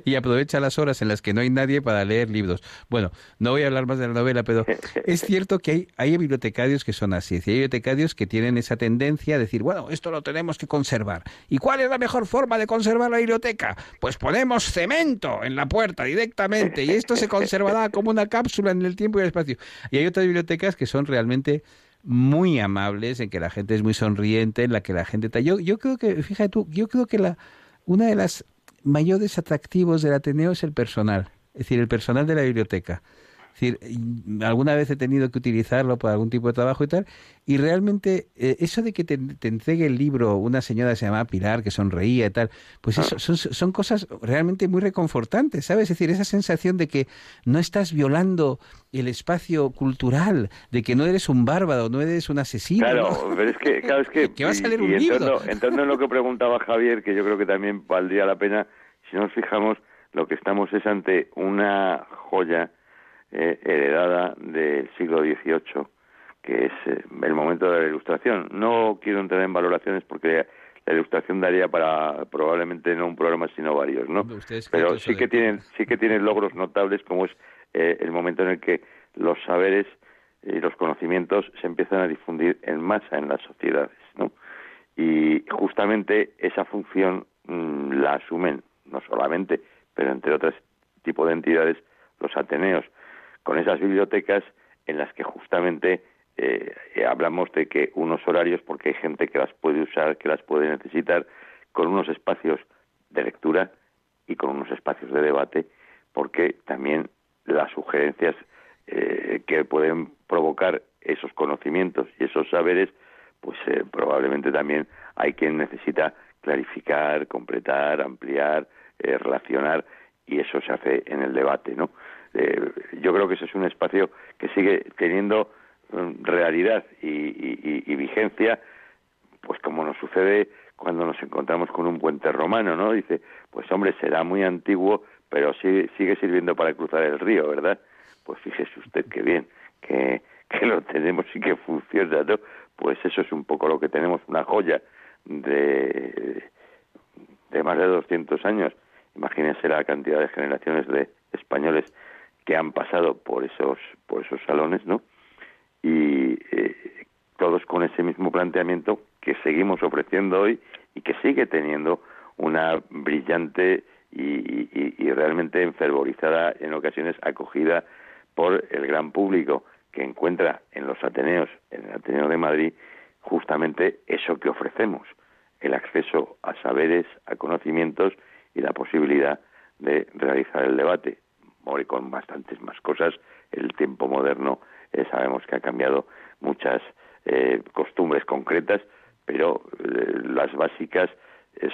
y aprovecha las horas en las que no hay nadie para leer libros. Bueno, no voy a hablar más de la novela, pero es cierto que hay, hay bibliotecarios que son así. Hay bibliotecarios que tienen esa tendencia a decir, bueno, esto lo tenemos que conservar. ¿Y cuál es la mejor forma de conservar la biblioteca? Pues ponemos cemento en la puerta directamente y esto se conservará como una cápsula en el tiempo y el espacio. Y hay otras bibliotecas que son realmente muy amables, en que la gente es muy sonriente, en la que la gente... Yo, yo creo que, fíjate tú, yo creo que la una de las mayores atractivos del Ateneo es el personal, es decir, el personal de la biblioteca. Decir, alguna vez he tenido que utilizarlo para algún tipo de trabajo y tal, y realmente eh, eso de que te, entregue el libro una señora que se llamaba Pilar, que sonreía y tal, pues eso son, son cosas realmente muy reconfortantes, ¿sabes? Es decir, esa sensación de que no estás violando el espacio cultural, de que no eres un bárbaro, no eres un asesino. Claro, pero es que, claro, es que, va a salir un libro. Entonces, en lo que preguntaba Javier, que yo creo que también valdría la pena, si nos fijamos, lo que estamos es ante una joya eh, heredada del siglo XVIII, que es eh, el momento de la ilustración. No quiero entrar en valoraciones porque la ilustración daría para probablemente no un programa sino varios, ¿no? Pero sí que tienen sí que tienen logros notables como es eh, el momento en el que los saberes y los conocimientos se empiezan a difundir en masa en las sociedades, ¿no? Y justamente esa función mm, la asumen no solamente, pero entre otros tipos de entidades los ateneos con esas bibliotecas en las que justamente eh, hablamos de que unos horarios, porque hay gente que las puede usar, que las puede necesitar, con unos espacios de lectura y con unos espacios de debate, porque también las sugerencias eh, que pueden provocar esos conocimientos y esos saberes, pues eh, probablemente también hay quien necesita clarificar, completar, ampliar, relacionar, y eso se hace en el debate, ¿no? Eh, yo creo que ese es un espacio que sigue teniendo mm, realidad y, vigencia, pues como nos sucede cuando nos encontramos con un puente romano, ¿no? Dice, pues hombre, será muy antiguo, pero sigue, sigue sirviendo para cruzar el río, ¿verdad? Pues fíjese usted qué bien, que, que lo tenemos y que funciona, ¿no? Pues eso es un poco lo que tenemos, una joya de, de más de 200 años. Imagínense la cantidad de generaciones de españoles que han pasado por esos por esos salones, ¿no? Y eh, todos con ese mismo planteamiento que seguimos ofreciendo hoy y que sigue teniendo una brillante y, y, realmente enfervorizada en ocasiones acogida por el gran público que encuentra en los Ateneos, en el Ateneo de Madrid, justamente eso que ofrecemos, el acceso a saberes, a conocimientos y la posibilidad de realizar el debate y con bastantes más cosas. El tiempo moderno eh, sabemos que ha cambiado muchas eh, costumbres concretas, pero eh, las básicas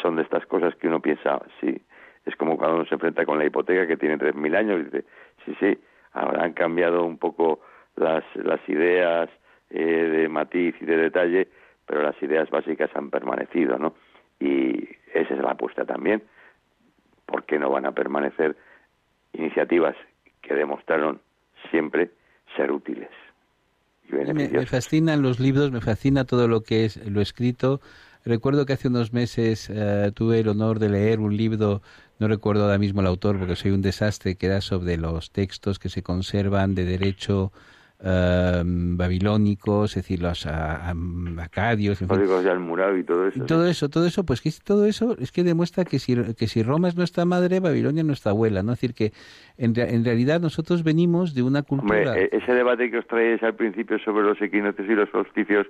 son de estas cosas que uno piensa, sí, es como cuando uno se enfrenta con la hipoteca que tiene 3.000 años y dice, sí, sí, habrán cambiado un poco las, las ideas de matiz y de detalle, pero las ideas básicas han permanecido, ¿no? Y esa es la apuesta también. ¿Por qué no van a permanecer iniciativas que demostraron siempre ser útiles. me, fascinan los libros, me fascina todo lo que es lo escrito. Recuerdo que hace unos meses eh, tuve el honor de leer un libro, no recuerdo ahora mismo el autor porque soy un desastre, que era sobre los textos que se conservan de derecho Em, babilónicos, es decir, los acadios, en códigos de y todo eso. todo eso, todo eso, pues que todo eso es que demuestra que si, que si Roma es nuestra madre, Babilonia es nuestra abuela, ¿no? Es decir, que en, en realidad nosotros venimos de una cultura... E-, ese debate que os traéis al principio sobre los equinoccios y los solsticios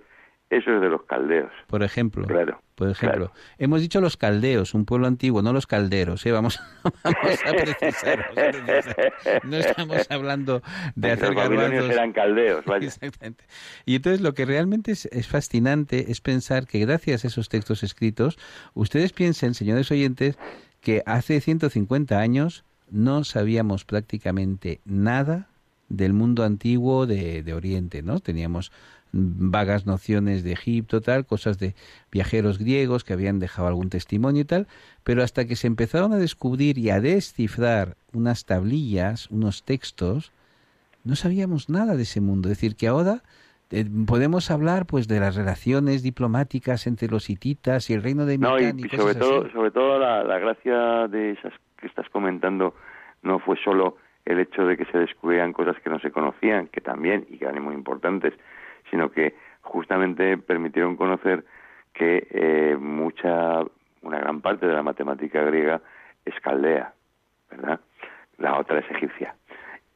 eso es de los caldeos. Por ejemplo. Claro. Por ejemplo. Hemos dicho los caldeos, un pueblo antiguo, no los calderos. ¿eh? Vamos, a precisar. No estamos hablando de hacer garbanzos. eran caldeos, vaya. Exactamente. Y entonces lo que realmente es, es, fascinante es pensar que gracias a esos textos escritos, ustedes piensen, señores oyentes, que hace 150 años no sabíamos prácticamente nada del mundo antiguo de, de Oriente, ¿no? Teníamos vagas nociones de Egipto, tal, cosas de viajeros griegos que habían dejado algún testimonio y tal, pero hasta que se empezaron a descubrir y a descifrar unas tablillas, unos textos, no sabíamos nada de ese mundo. Es decir, que ahora eh, podemos hablar pues de las relaciones diplomáticas entre los hititas y el reino de no, y, sobre todo sobre todo la, la gracia de esas que estás comentando no fue solo el hecho de que se descubrieran cosas que no se conocían que también y que eran muy importantes sino que justamente permitieron conocer que eh, mucha, una gran parte de la matemática griega es caldea, ¿verdad? La otra es egipcia.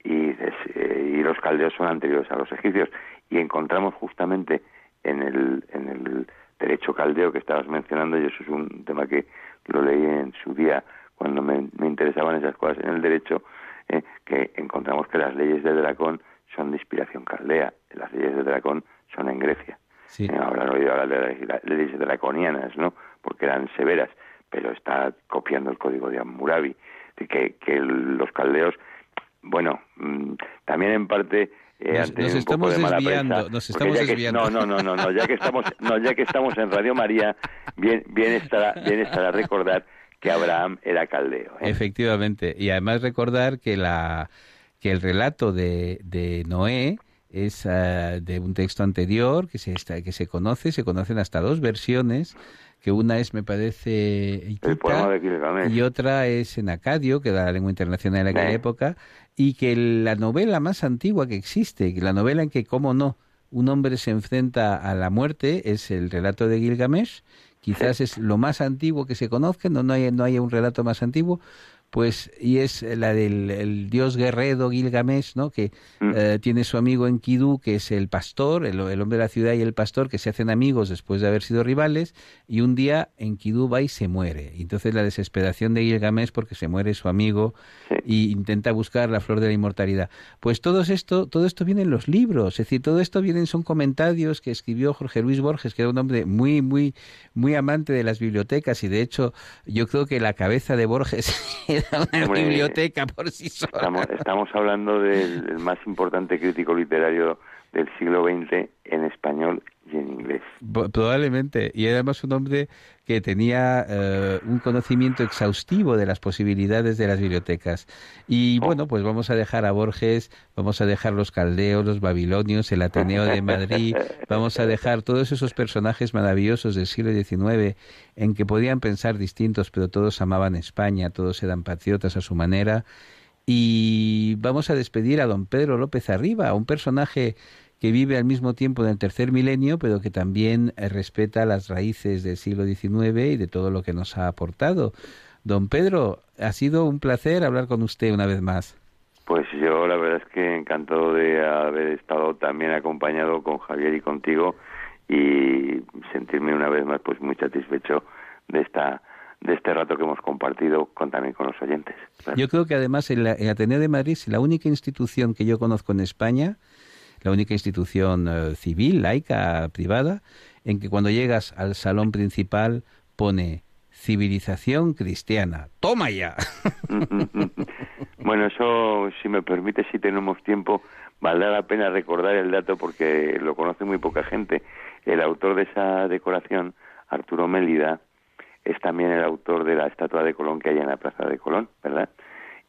Y, eh, y los caldeos son anteriores a los egipcios. Y encontramos justamente en el, en el derecho caldeo que estabas mencionando, y eso es un tema que lo leí en su día cuando me, interesaban esas cosas en el derecho, ¿eh? que encontramos que las leyes del dragón son de inspiración caldea, las leyes del dragón son en Grecia. Sí. Eh, Habrán oído hablar de las leyes draconianas, ¿no? Porque eran severas, pero está copiando el código de Hammurabi. De Que, que los caldeos, bueno, mm, también en parte eh, Nos- estamos de desviando, prensa, nos estamos que- desviando. no, no, no, no, no, ya que estamos, no, ya que estamos en Radio María, bien, bien estará, bien estará recordar que Abraham era caldeo. ¿eh? Efectivamente. Y además recordar que la que el relato de, de Noé es ah, de un texto anterior que se está, que se conoce, se conocen hasta dos versiones, que una es me parece y otra es en acadio, que era la lengua internacional de aquella época, y que la novela más antigua que existe, que la novela en que, cómo no, un hombre se enfrenta a la muerte, es el relato de Gilgamesh, quizás es lo más antiguo que se conozca, no, no, hay, no hay un relato más antiguo, pues y es la del el dios guerrero Gilgamesh, ¿no? Que Mm. eh, tiene su amigo Enkidu, que es el pastor, el, el hombre de la ciudad y el pastor, que se hacen amigos después de haber sido rivales, y un día Enkidu va y se muere. Y entonces la desesperación de Gilgamesh porque se muere su amigo Sí. y intenta buscar la flor de la inmortalidad. Pues todo esto, todo esto viene en los libros, es decir, todo esto vienen son comentarios que escribió Jorge Luis Borges, que era un hombre muy, muy, muy amante de las bibliotecas y de hecho yo creo que la cabeza de Borges Hombre, biblioteca por sí sola. Estamos, estamos hablando del el más importante crítico literario del siglo XX en español y en inglés. Probablemente. Y además un hombre que tenía eh, un conocimiento exhaustivo de las posibilidades de las bibliotecas. Y bueno, pues vamos a dejar a Borges, vamos a dejar los caldeos, los babilonios, el Ateneo de Madrid, vamos a dejar todos esos personajes maravillosos del siglo XIX en que podían pensar distintos, pero todos amaban España, todos eran patriotas a su manera. Y vamos a despedir a don Pedro López Arriba, un personaje que vive al mismo tiempo en el tercer milenio, pero que también eh, respeta las raíces del siglo XIX y de todo lo que nos ha aportado. Don Pedro, ha sido un placer hablar con usted una vez más. Pues yo la verdad es que encantado de haber estado también acompañado con Javier y contigo y sentirme una vez más pues muy satisfecho de esta de este rato que hemos compartido con también con los oyentes. Claro. Yo creo que además el, el Ateneo de Madrid es la única institución que yo conozco en España, la única institución eh, civil, laica, privada, en que cuando llegas al salón principal pone civilización cristiana. ¡Toma ya! bueno, eso, si me permite, si tenemos tiempo, valdrá la pena recordar el dato porque lo conoce muy poca gente. El autor de esa decoración, Arturo Mélida, es también el autor de la estatua de Colón que hay en la Plaza de Colón, ¿verdad?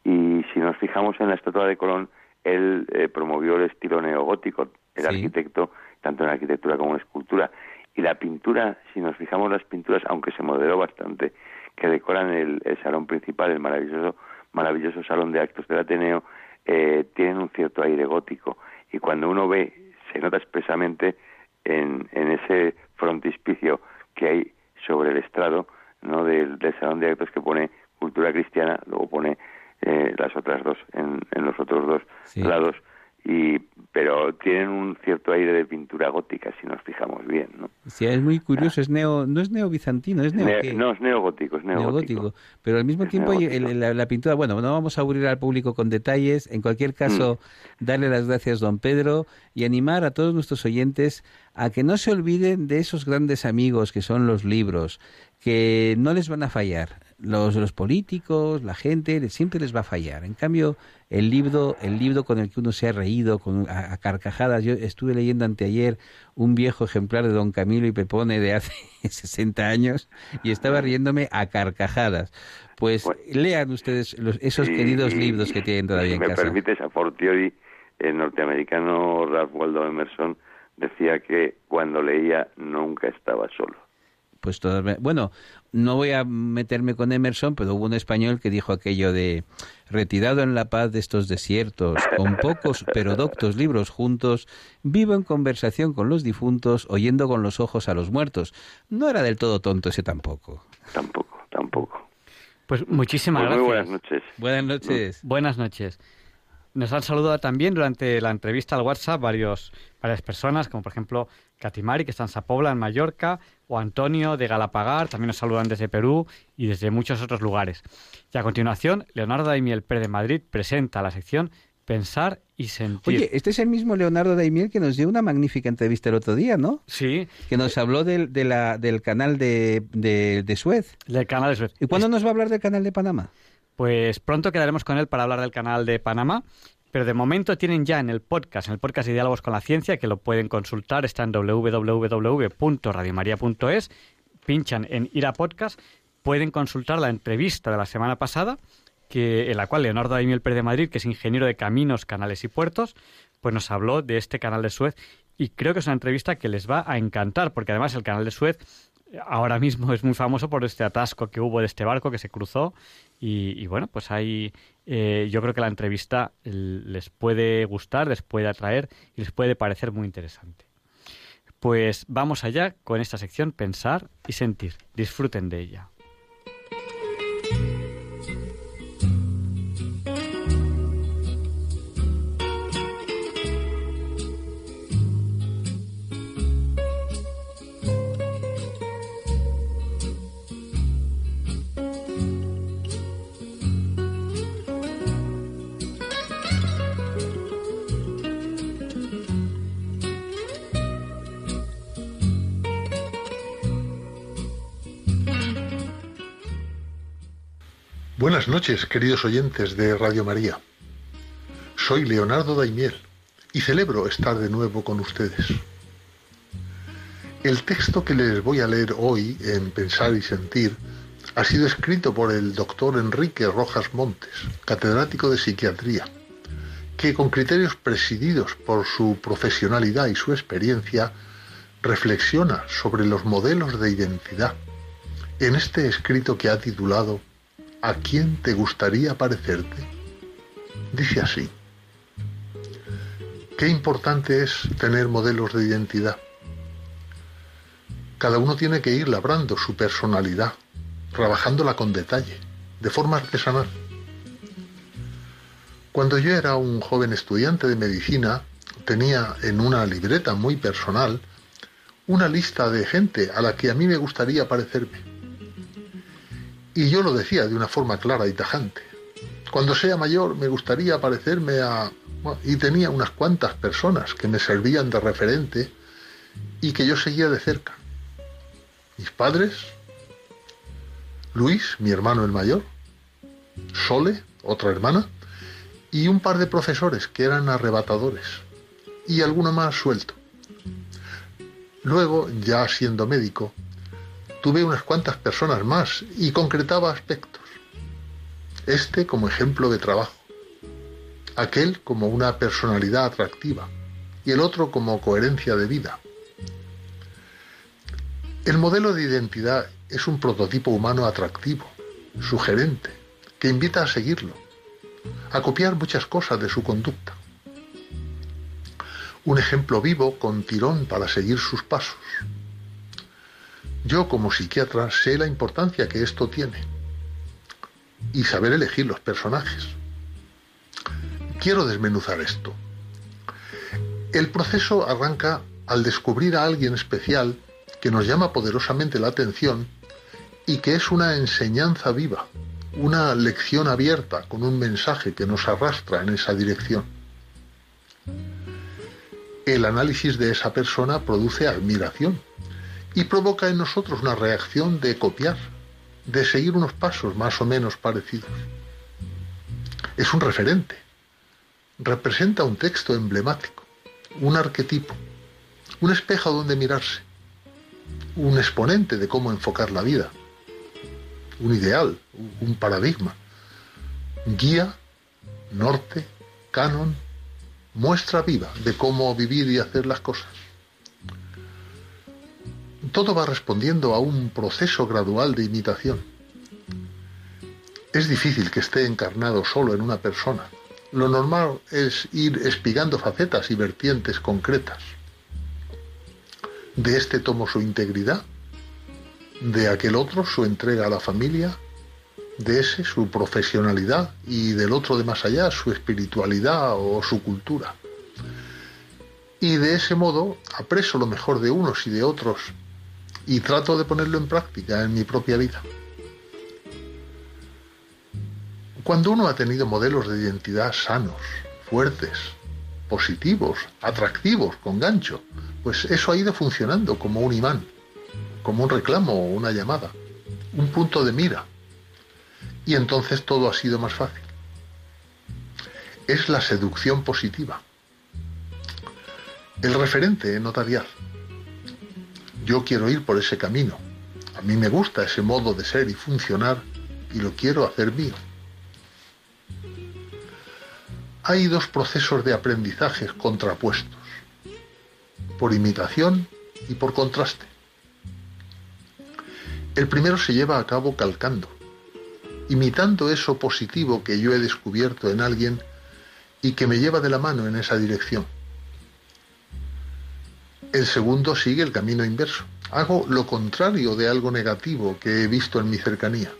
Y si nos fijamos en la estatua de Colón, él eh, promovió el estilo neogótico, el Sí. arquitecto, tanto en arquitectura como en escultura. Y la pintura, si nos fijamos las pinturas, aunque se modeló bastante, que decoran el, el salón principal, el maravilloso, maravilloso salón de actos del Ateneo, eh, tienen un cierto aire gótico. Y cuando uno ve, se nota expresamente en, en ese frontispicio que hay sobre el estrado no del, del salón de actos que pone cultura cristiana, luego pone eh, las otras dos en, en los otros dos Sí. lados y pero tienen un cierto aire de pintura gótica si nos fijamos bien no Sí, es muy curioso, es neo, no es neobizantino, es neo, no es neogótico es neogótico. Pero al mismo Es tiempo el- la, la pintura, bueno, no vamos a aburrir al público con detalles. En cualquier caso, Mm. darle las gracias, don Pedro, y animar a todos nuestros oyentes a que no se olviden de esos grandes amigos que son los libros, que no les van a fallar. Los, los políticos, la gente, siempre les va a fallar. En cambio, el libro, el libro con el que uno se ha reído con, a, a carcajadas. Yo estuve leyendo anteayer un viejo ejemplar de Don Camilo y Pepone de hace 60 años y estaba riéndome a carcajadas. Pues Bueno. lean ustedes los- esos Y- queridos libros que tienen todavía si en me casa. permites a fortiori el norteamericano Ralph Waldo Emerson decía que cuando leía nunca estaba solo Pues todas, bueno, no voy a meterme con Emerson, pero hubo un español que dijo aquello de retirado en la paz de estos desiertos, con pocos pero doctos libros juntos, vivo en conversación con los difuntos, oyendo con los ojos a los muertos. No era del todo tonto ese tampoco. tampoco tampoco Pues muchísimas Pues muy gracias. buenas noches Buenas noches. Buenas noches. Nos han saludado también durante la entrevista al WhatsApp varios, varias personas, como por ejemplo Katimari, que está en Sapobla, en Mallorca, o Antonio de Galapagar, también nos saludan desde Perú y desde muchos otros lugares. Y a continuación, Leonardo Daimiel Pérez de Madrid presenta la sección Pensar y Sentir. Oye, este es el mismo Leonardo Daimiel que nos dio una magnífica entrevista el otro día, ¿no? Sí. Que nos habló del, de la, del canal de, de, de Suez. Del canal de Suez. ¿Y cuándo nos va a hablar del canal de Panamá? Pues pronto quedaremos con él para hablar del canal de Panamá. Pero de momento tienen ya en el podcast, en el podcast de Diálogos con la Ciencia, que lo pueden consultar, está en www.radiomaria.es, pinchan en ir a podcast, pueden consultar la entrevista de la semana pasada, que, en la cual Leonardo Daimiel Pérez de Madrid, que es ingeniero de caminos, canales y puertos, pues nos habló de este canal de Suez y creo que es una entrevista que les va a encantar, porque además el canal de Suez ahora mismo es muy famoso por este atasco que hubo de este barco que se cruzó y, y bueno, pues ahí eh, yo creo que la entrevista les puede gustar, les puede atraer y les puede parecer muy interesante. Pues vamos allá con esta sección Pensar y Sentir. Disfruten de ella. Buenas noches, queridos oyentes de Radio María. Soy Leonardo Daimiel y celebro estar de nuevo con ustedes. El texto que les voy a leer hoy en Pensar y Sentir ha sido escrito por el doctor Enrique Rojas Montes, catedrático de psiquiatría, que con criterios presididos por su profesionalidad y su experiencia reflexiona sobre los modelos de identidad en este escrito que ha titulado ¿A quién te gustaría parecerte? Dice así. Qué importante es tener modelos de identidad. Cada uno tiene que ir labrando su personalidad, trabajándola con detalle, de forma artesanal. Cuando yo era un joven estudiante de medicina, tenía en una libreta muy personal una lista de gente a la que a mí me gustaría parecerme. Y yo lo decía de una forma clara y tajante. Cuando sea mayor me gustaría parecerme a... y tenía unas cuantas personas que me servían de referente y que yo seguía de cerca. Mis padres, Luis, mi hermano el mayor, Sole, otra hermana, y un par de profesores que eran arrebatadores, y alguno más suelto. Luego, ya siendo médico, tuve unas cuantas personas más y concretaba aspectos. Este como ejemplo de trabajo, aquel como una personalidad atractiva y el otro como coherencia de vida. El modelo de identidad es un prototipo humano atractivo, sugerente, que invita a seguirlo, a copiar muchas cosas de su conducta. Un ejemplo vivo con tirón para seguir sus pasos. Yo como psiquiatra sé la importancia que esto tiene y saber elegir los personajes. Quiero desmenuzar esto. El proceso arranca al descubrir a alguien especial que nos llama poderosamente la atención y que es una enseñanza viva, una lección abierta con un mensaje que nos arrastra en esa dirección. El análisis de esa persona produce admiración, y provoca en nosotros una reacción de copiar, de seguir unos pasos más o menos parecidos. Es un referente, representa un texto emblemático, un arquetipo, un espejo donde mirarse, un exponente de cómo enfocar la vida, un ideal, un paradigma, guía, norte, canon, muestra viva de cómo vivir y hacer las cosas todo va respondiendo a un proceso gradual de imitación. Es difícil que esté encarnado solo en una persona. Lo normal es ir espigando facetas y vertientes concretas. De este tomo su integridad, de aquel otro su entrega a la familia, de ese su profesionalidad y del otro de más allá su espiritualidad o su cultura. Y de ese modo apreso lo mejor de unos y de otros y trato de ponerlo en práctica en mi propia vida. Cuando uno ha tenido modelos de identidad sanos, fuertes, positivos, atractivos, con gancho, pues eso ha ido funcionando como un imán, como un reclamo o una llamada, un punto de mira. Y entonces todo ha sido más fácil. Es la seducción positiva. El referente notarial. Yo quiero ir por ese camino. A mí me gusta ese modo de ser y funcionar y lo quiero hacer mío. Hay dos procesos de aprendizaje contrapuestos, por imitación y por contraste. El primero se lleva a cabo calcando, imitando eso positivo que yo he descubierto en alguien y que me lleva de la mano en esa dirección. El segundo sigue el camino inverso. Hago lo contrario de algo negativo que he visto en mi cercanía.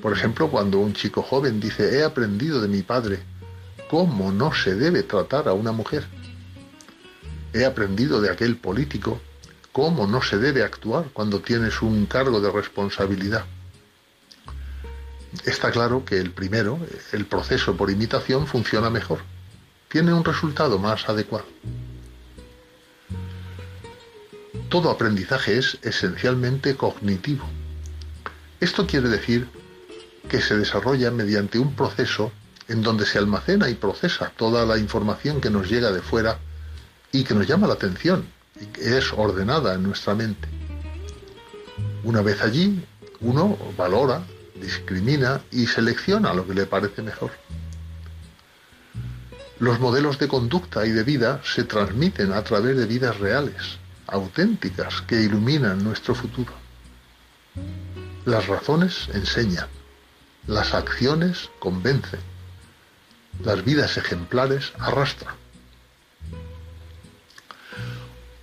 Por ejemplo, cuando un chico joven dice, he aprendido de mi padre cómo no se debe tratar a una mujer. He aprendido de aquel político cómo no se debe actuar cuando tienes un cargo de responsabilidad. Está claro que el primero, el proceso por imitación, funciona mejor. Tiene un resultado más adecuado. Todo aprendizaje es esencialmente cognitivo. Esto quiere decir que se desarrolla mediante un proceso en donde se almacena y procesa toda la información que nos llega de fuera y que nos llama la atención y que es ordenada en nuestra mente. Una vez allí, uno valora, discrimina y selecciona lo que le parece mejor. Los modelos de conducta y de vida se transmiten a través de vidas reales, auténticas, que iluminan nuestro futuro. Las razones enseñan, las acciones convencen, las vidas ejemplares arrastran.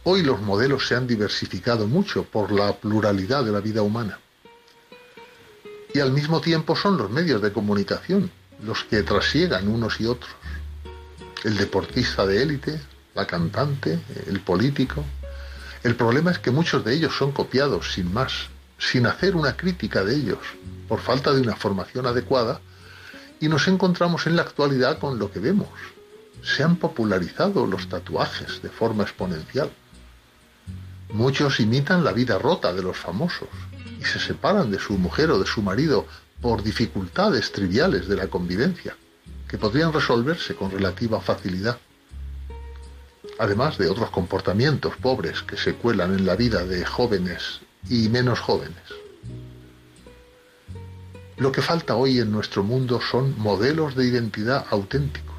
Hoy los modelos se han diversificado mucho por la pluralidad de la vida humana. Y al mismo tiempo son los medios de comunicación los que trasiegan unos y otros. El deportista de élite, la cantante, el político. El problema es que muchos de ellos son copiados sin más, sin hacer una crítica de ellos, por falta de una formación adecuada, y nos encontramos en la actualidad con lo que vemos. Se han popularizado los tatuajes de forma exponencial. Muchos imitan la vida rota de los famosos y se separan de su mujer o de su marido por dificultades triviales de la convivencia, que podrían resolverse con relativa facilidad. Además de otros comportamientos pobres que se cuelan en la vida de jóvenes y menos jóvenes. Lo que falta hoy en nuestro mundo son modelos de identidad auténticos,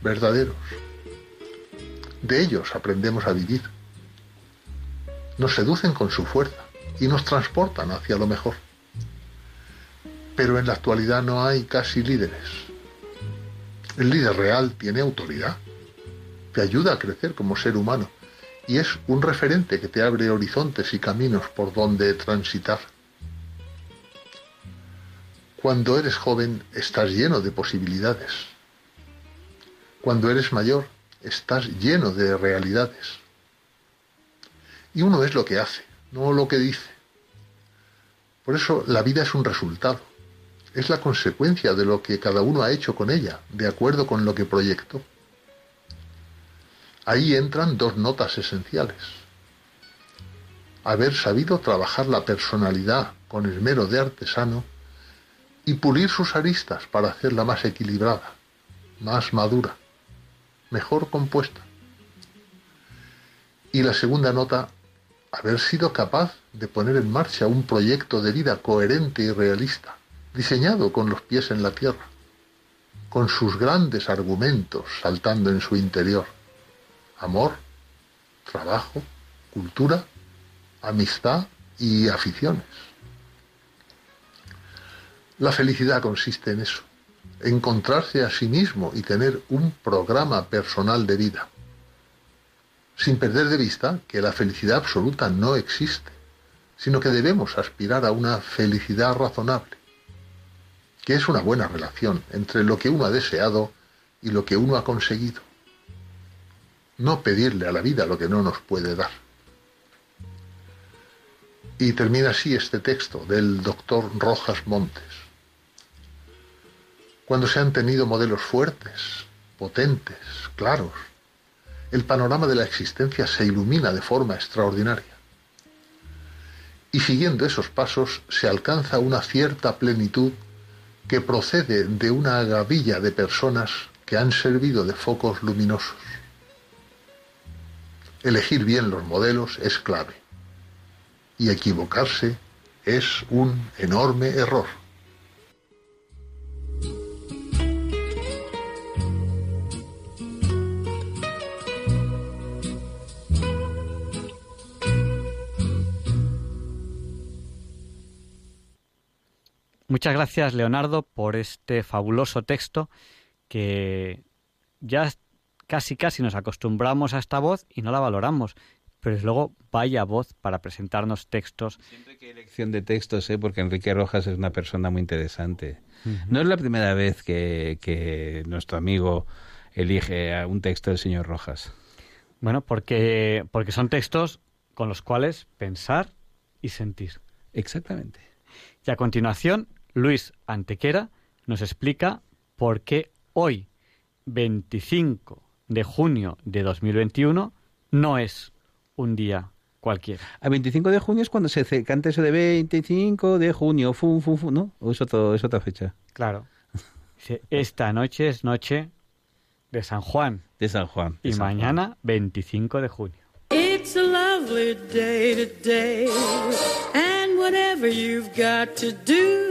verdaderos. De ellos aprendemos a vivir. Nos seducen con su fuerza y nos transportan hacia lo mejor. Pero en la actualidad no hay casi líderes. El líder real tiene autoridad, te ayuda a crecer como ser humano y es un referente que te abre horizontes y caminos por donde transitar. Cuando eres joven estás lleno de posibilidades. Cuando eres mayor estás lleno de realidades. Y uno es lo que hace, no lo que dice. Por eso la vida es un resultado. Es la consecuencia de lo que cada uno ha hecho con ella, de acuerdo con lo que proyectó. Ahí entran dos notas esenciales. Haber sabido trabajar la personalidad con esmero de artesano y pulir sus aristas para hacerla más equilibrada, más madura, mejor compuesta. Y la segunda nota, haber sido capaz de poner en marcha un proyecto de vida coherente y realista, diseñado con los pies en la tierra, con sus grandes argumentos saltando en su interior. Amor, trabajo, cultura, amistad y aficiones. La felicidad consiste en eso, encontrarse a sí mismo y tener un programa personal de vida, sin perder de vista que la felicidad absoluta no existe, sino que debemos aspirar a una felicidad razonable, que es una buena relación entre lo que uno ha deseado y lo que uno ha conseguido. No pedirle a la vida lo que no nos puede dar. Y termina así este texto del doctor Rojas Montes. Cuando se han tenido modelos fuertes, potentes, claros, el panorama de la existencia se ilumina de forma extraordinaria. Y siguiendo esos pasos se alcanza una cierta plenitud que procede de una gavilla de personas que han servido de focos luminosos. Elegir bien los modelos es clave y equivocarse es un enorme error. Muchas gracias, Leonardo, por este fabuloso texto que ya casi casi nos acostumbramos a esta voz y no la valoramos. Pero luego vaya voz para presentarnos textos. Siempre que elección de textos, ¿eh? porque Enrique Rojas es una persona muy interesante. No es la primera vez que, que nuestro amigo elige un texto del señor Rojas. Bueno, porque, porque son textos con los cuales pensar y sentir. Exactamente. Y a continuación, Luis Antequera nos explica por qué hoy, 25 de junio de 2021, no es un día cualquiera. A 25 de junio es cuando se canta eso de 25 de junio, fum, fum, fum, ¿no? ¿O es, otro, es otra fecha? Claro. Esta noche es noche de San Juan. De San Juan. de y San mañana, Juan. 25 de junio. It's a lovely day today, and whatever you've got to do,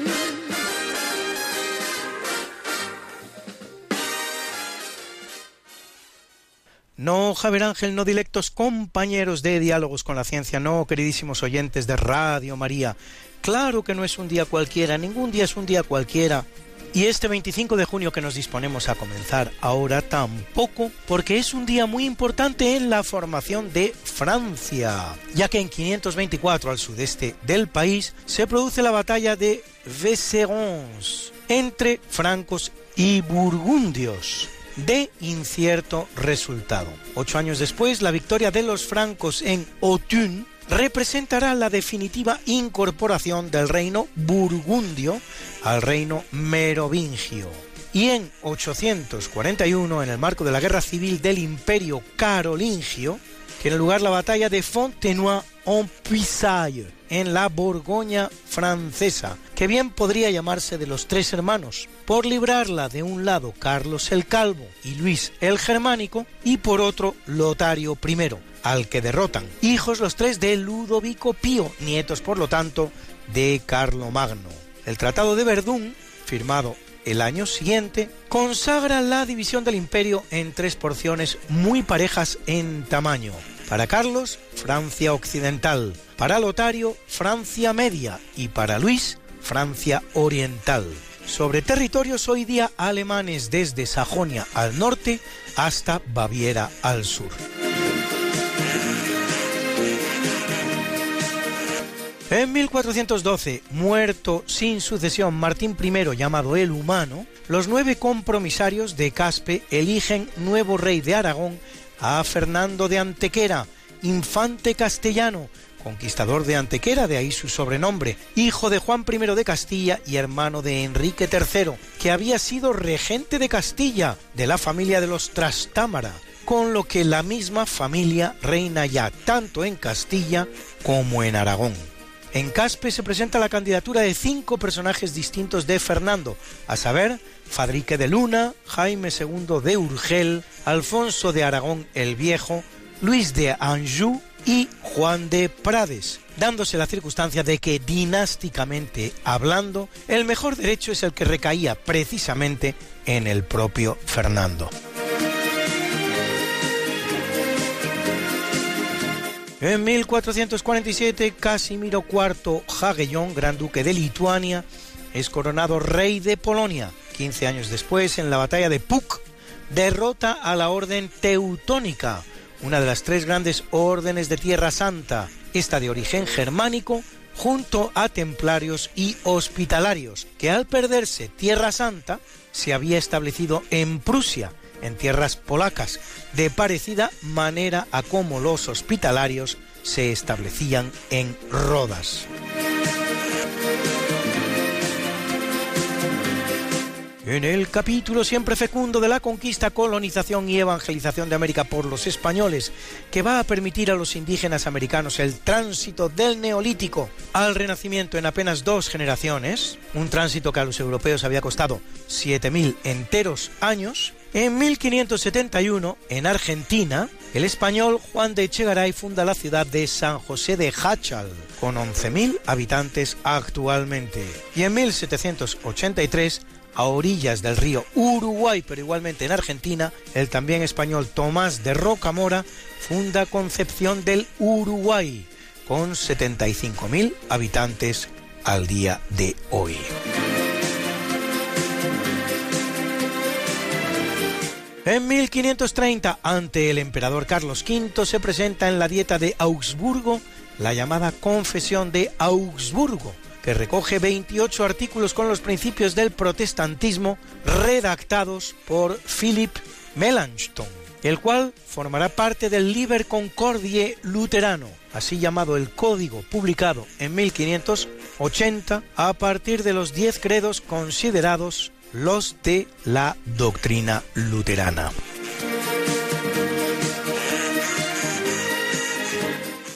No, Javier Ángel, no directos compañeros de Diálogos con la Ciencia, no, queridísimos oyentes de Radio María. Claro que no es un día cualquiera, ningún día es un día cualquiera. Y este 25 de junio que nos disponemos a comenzar ahora tampoco, porque es un día muy importante en la formación de Francia, ya que en 524 al sudeste del país se produce la batalla de Vézérons entre francos y burgundios de incierto resultado. Ocho años después, la victoria de los francos en Autun representará la definitiva incorporación del reino burgundio al reino merovingio. Y en 841, en el marco de la guerra civil del imperio carolingio, tiene lugar la batalla de Fontenoy en la Borgoña francesa, que bien podría llamarse de los tres hermanos, por librarla de un lado Carlos el Calvo y Luis el Germánico, y por otro Lotario I, al que derrotan, hijos los tres de Ludovico Pío, nietos por lo tanto de Carlomagno. El Tratado de Verdún, firmado el año siguiente, consagra la división del imperio en tres porciones muy parejas en tamaño. Para Carlos, Francia Occidental, para Lotario, Francia Media y para Luis, Francia Oriental. Sobre territorios hoy día alemanes desde Sajonia al norte hasta Baviera al sur. En 1412, muerto sin sucesión Martín I, llamado el Humano, los nueve compromisarios de Caspe eligen nuevo rey de Aragón a Fernando de Antequera, infante castellano, conquistador de Antequera, de ahí su sobrenombre, hijo de Juan I de Castilla y hermano de Enrique III, que había sido regente de Castilla, de la familia de los Trastámara, con lo que la misma familia reina ya tanto en Castilla como en Aragón. En Caspe se presenta la candidatura de cinco personajes distintos de Fernando, a saber, Fadrique de Luna, Jaime II de Urgel, Alfonso de Aragón el Viejo, Luis de Anjou y Juan de Prades, dándose la circunstancia de que dinásticamente hablando, el mejor derecho es el que recaía precisamente en el propio Fernando. En 1447, Casimiro IV Jagellón, gran duque de Lituania, es coronado rey de Polonia. 15 años después, en la batalla de Puk, derrota a la orden teutónica, una de las tres grandes órdenes de Tierra Santa, esta de origen germánico, junto a templarios y hospitalarios, que al perderse Tierra Santa se había establecido en Prusia, en tierras polacas, de parecida manera a como los hospitalarios se establecían en Rodas. En el capítulo siempre fecundo de la conquista, colonización y evangelización de América por los españoles, que va a permitir a los indígenas americanos el tránsito del neolítico al renacimiento en apenas dos generaciones, un tránsito que a los europeos había costado 7.000 enteros años, en 1571, en Argentina, el español Juan de Echegaray funda la ciudad de San José de Hachal, con 11.000 habitantes actualmente. Y en 1783, a orillas del río Uruguay, pero igualmente en Argentina, el también español Tomás de Rocamora funda Concepción del Uruguay, con 75.000 habitantes al día de hoy. En 1530, ante el emperador Carlos V, se presenta en la Dieta de Augsburgo la llamada Confesión de Augsburgo, que recoge 28 artículos con los principios del protestantismo redactados por Philip Melanchthon, el cual formará parte del Liber Concordie luterano, así llamado el código publicado en 1580 a partir de los diez credos considerados los de la doctrina luterana.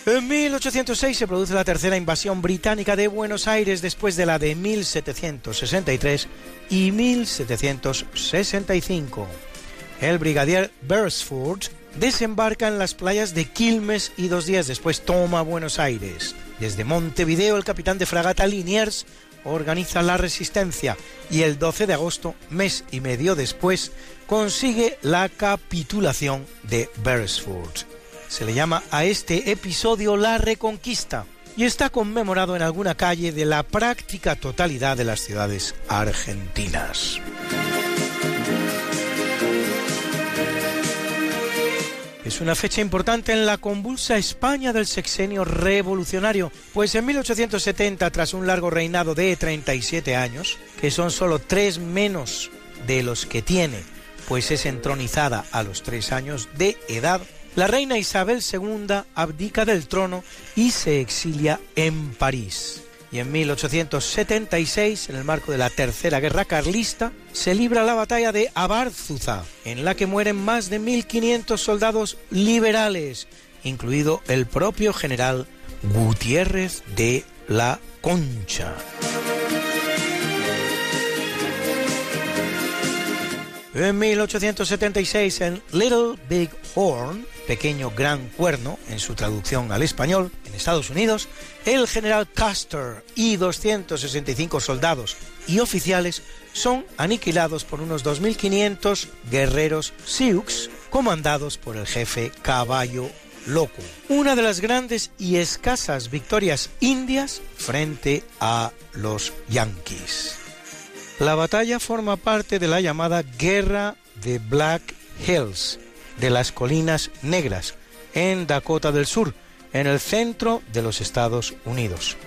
En 1806 se produce la tercera invasión británica de Buenos Aires después de la de 1763 y 1765. El brigadier Beresford desembarca en las playas de Quilmes y dos días después toma Buenos Aires. Desde Montevideo el capitán de fragata Liniers organiza la resistencia y el 12 de agosto, mes y medio después, consigue la capitulación de Beresford. Se le llama a este episodio la Reconquista y está conmemorado en alguna calle de la práctica totalidad de las ciudades argentinas. Es una fecha importante en la convulsa España del sexenio revolucionario, pues en 1870, tras un largo reinado de 37 años, que son solo tres menos de los que tiene, pues es entronizada a los tres años de edad, la reina Isabel II abdica del trono y se exilia en París. Y en 1876, en el marco de la Tercera Guerra Carlista, se libra la batalla de Abarzuza, en la que mueren más de 1.500 soldados liberales, incluido el propio general Gutiérrez de la Concha. En 1876, en Little Big Horn, pequeño gran cuerno, en su traducción al español, en Estados Unidos, el general Custer y 265 soldados y oficiales son aniquilados por unos 2.500 guerreros Sioux comandados por el jefe Caballo Loco. Una de las grandes y escasas victorias indias frente a los Yankees. La batalla forma parte de la llamada Guerra de Black Hills, de las Colinas Negras, en Dakota del Sur, en el centro de los Estados Unidos.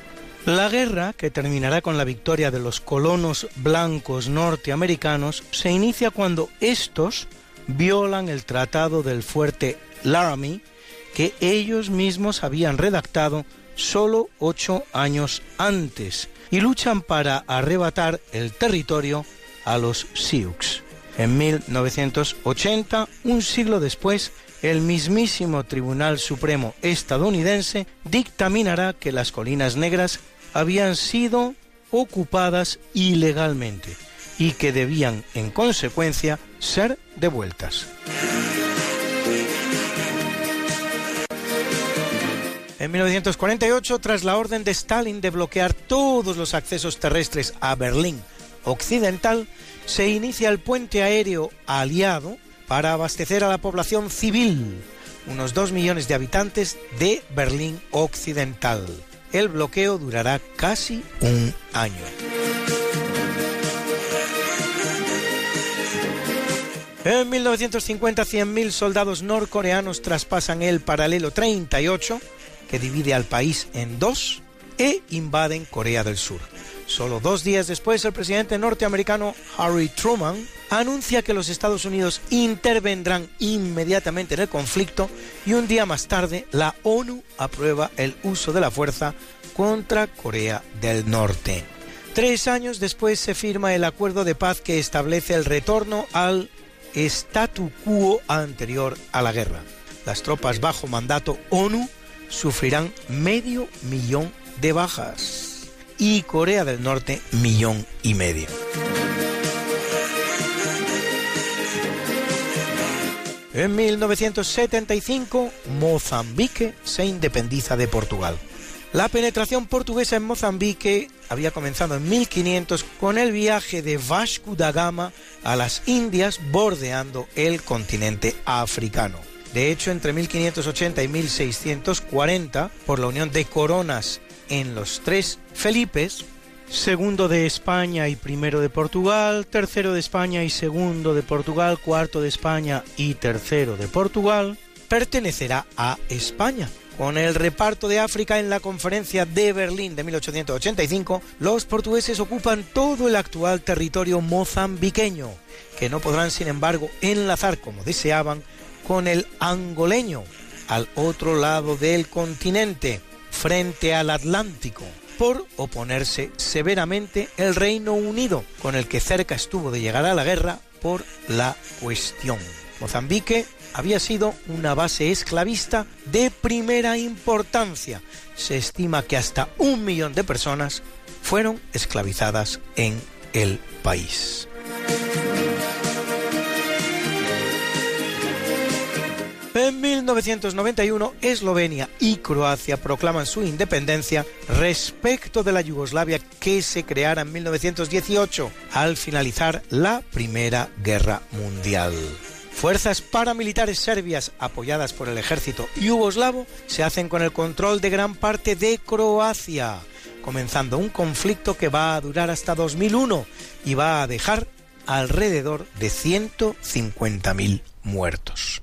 La guerra, que terminará con la victoria de los colonos blancos norteamericanos, se inicia cuando estos violan el tratado del fuerte Laramie que ellos mismos habían redactado solo ocho años antes y luchan para arrebatar el territorio a los Sioux. En 1980, un siglo después, el mismísimo Tribunal Supremo estadounidense dictaminará que las colinas negras habían sido ocupadas ilegalmente y que debían, en consecuencia, ser devueltas. En 1948, tras la orden de Stalin de bloquear todos los accesos terrestres a Berlín Occidental, se inicia el puente aéreo aliado para abastecer a la población civil, unos 2 millones de habitantes de Berlín Occidental. El bloqueo durará casi un año. En 1950, 100.000 soldados norcoreanos traspasan el paralelo 38, que divide al país en dos, e invaden Corea del Sur. Solo dos días después, el presidente norteamericano Harry Truman anuncia que los Estados Unidos intervendrán inmediatamente en el conflicto y un día más tarde la ONU aprueba el uso de la fuerza contra Corea del Norte. Tres años después se firma el acuerdo de paz que establece el retorno al statu quo anterior a la guerra. Las tropas bajo mandato ONU sufrirán medio millón de bajas y Corea del Norte millón y medio. En 1975, Mozambique se independiza de Portugal. La penetración portuguesa en Mozambique había comenzado en 1500 con el viaje de Vasco da Gama a las Indias bordeando el continente africano. De hecho, entre 1580 y 1640, por la unión de coronas en los tres Felipes, segundo de España y primero de Portugal, tercero de España y segundo de Portugal, cuarto de España y tercero de Portugal, pertenecerá a España. Con el reparto de África en la conferencia de Berlín de 1885, los portugueses ocupan todo el actual territorio mozambiqueño, que no podrán sin embargo enlazar como deseaban con el angoleño, al otro lado del continente, frente al Atlántico, por oponerse severamente el Reino Unido, con el que cerca estuvo de llegar a la guerra por la cuestión. Mozambique había sido una base esclavista de primera importancia. Se estima que hasta un millón de personas fueron esclavizadas en el país. En 1991, Eslovenia y Croacia proclaman su independencia respecto de la Yugoslavia que se creara en 1918 al finalizar la Primera Guerra Mundial. Fuerzas paramilitares serbias apoyadas por el ejército yugoslavo se hacen con el control de gran parte de Croacia, comenzando un conflicto que va a durar hasta 2001 y va a dejar alrededor de 150.000 muertos.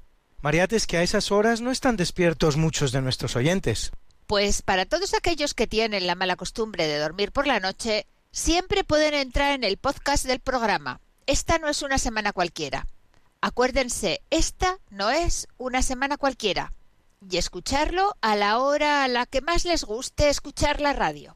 Mariate, es que a esas horas no están despiertos muchos de nuestros oyentes. Pues para todos aquellos que tienen la mala costumbre de dormir por la noche, siempre pueden entrar en el podcast del programa. Esta no es una semana cualquiera. Acuérdense, esta no es una semana cualquiera. Y escucharlo a la hora a la que más les guste escuchar la radio.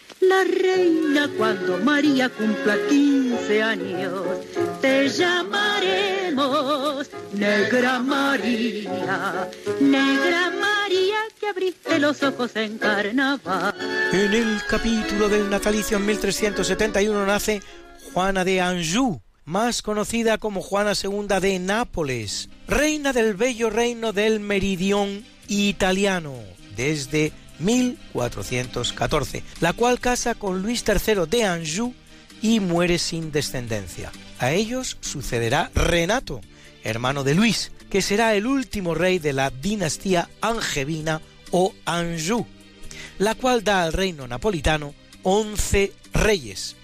la reina cuando María cumpla 15 años. Te llamaremos Negra María, Negra María que abriste los ojos en carnaval. En el capítulo del natalicio en 1371 nace Juana de Anjou, más conocida como Juana II de Nápoles, reina del bello reino del Meridión italiano desde 1414, la cual casa con Luis III de Anjou y muere sin descendencia. A ellos sucederá Renato, hermano de Luis, que será el último rey de la dinastía angevina o Anjou, la cual da al reino napolitano 11 reyes.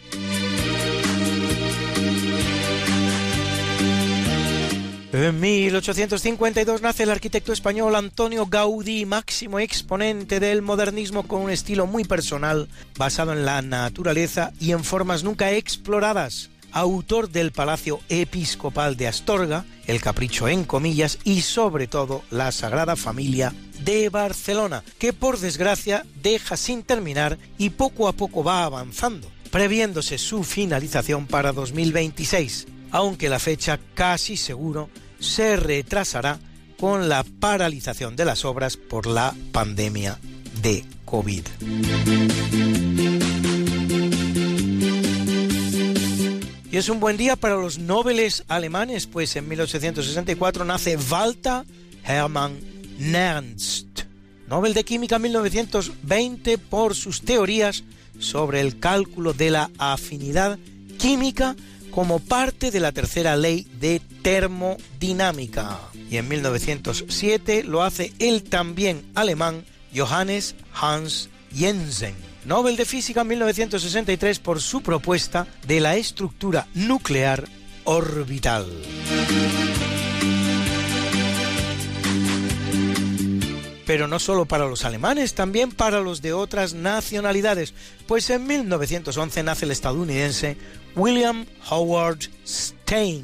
En 1852 nace el arquitecto español Antonio Gaudí, máximo exponente del modernismo con un estilo muy personal, basado en la naturaleza y en formas nunca exploradas. Autor del Palacio Episcopal de Astorga, El Capricho en comillas y sobre todo La Sagrada Familia de Barcelona, que por desgracia deja sin terminar y poco a poco va avanzando, previéndose su finalización para 2026, aunque la fecha casi seguro se retrasará con la paralización de las obras por la pandemia de COVID. Y es un buen día para los nobles alemanes, pues en 1864 nace Walter Hermann Nernst, Nobel de Química 1920 por sus teorías sobre el cálculo de la afinidad química como parte de la tercera ley de termodinámica. Y en 1907 lo hace el también alemán Johannes Hans Jensen. Nobel de Física 1963 por su propuesta de la estructura nuclear orbital. Pero no solo para los alemanes, también para los de otras nacionalidades, pues en 1911 nace el estadounidense William Howard Stein,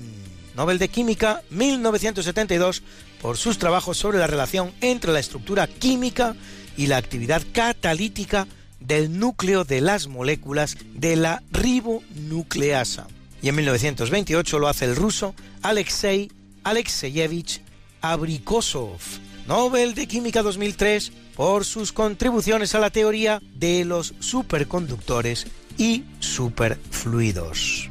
Nobel de Química 1972, por sus trabajos sobre la relación entre la estructura química y la actividad catalítica del núcleo de las moléculas de la ribonucleasa. Y en 1928 lo hace el ruso Alexei Alexeyevich Abrikosov, Nobel de Química 2003 por sus contribuciones a la teoría de los superconductores y superfluidos.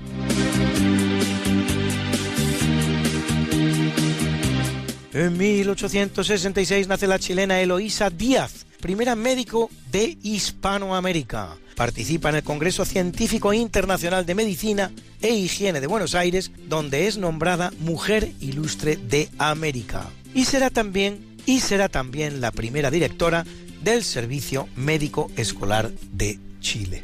En 1866 nace la chilena Eloísa Díaz, primera médico de Hispanoamérica. Participa en el Congreso Científico Internacional de Medicina e Higiene de Buenos Aires, donde es nombrada Mujer Ilustre de América. Y será también y será también la primera directora del Servicio Médico Escolar de Chile.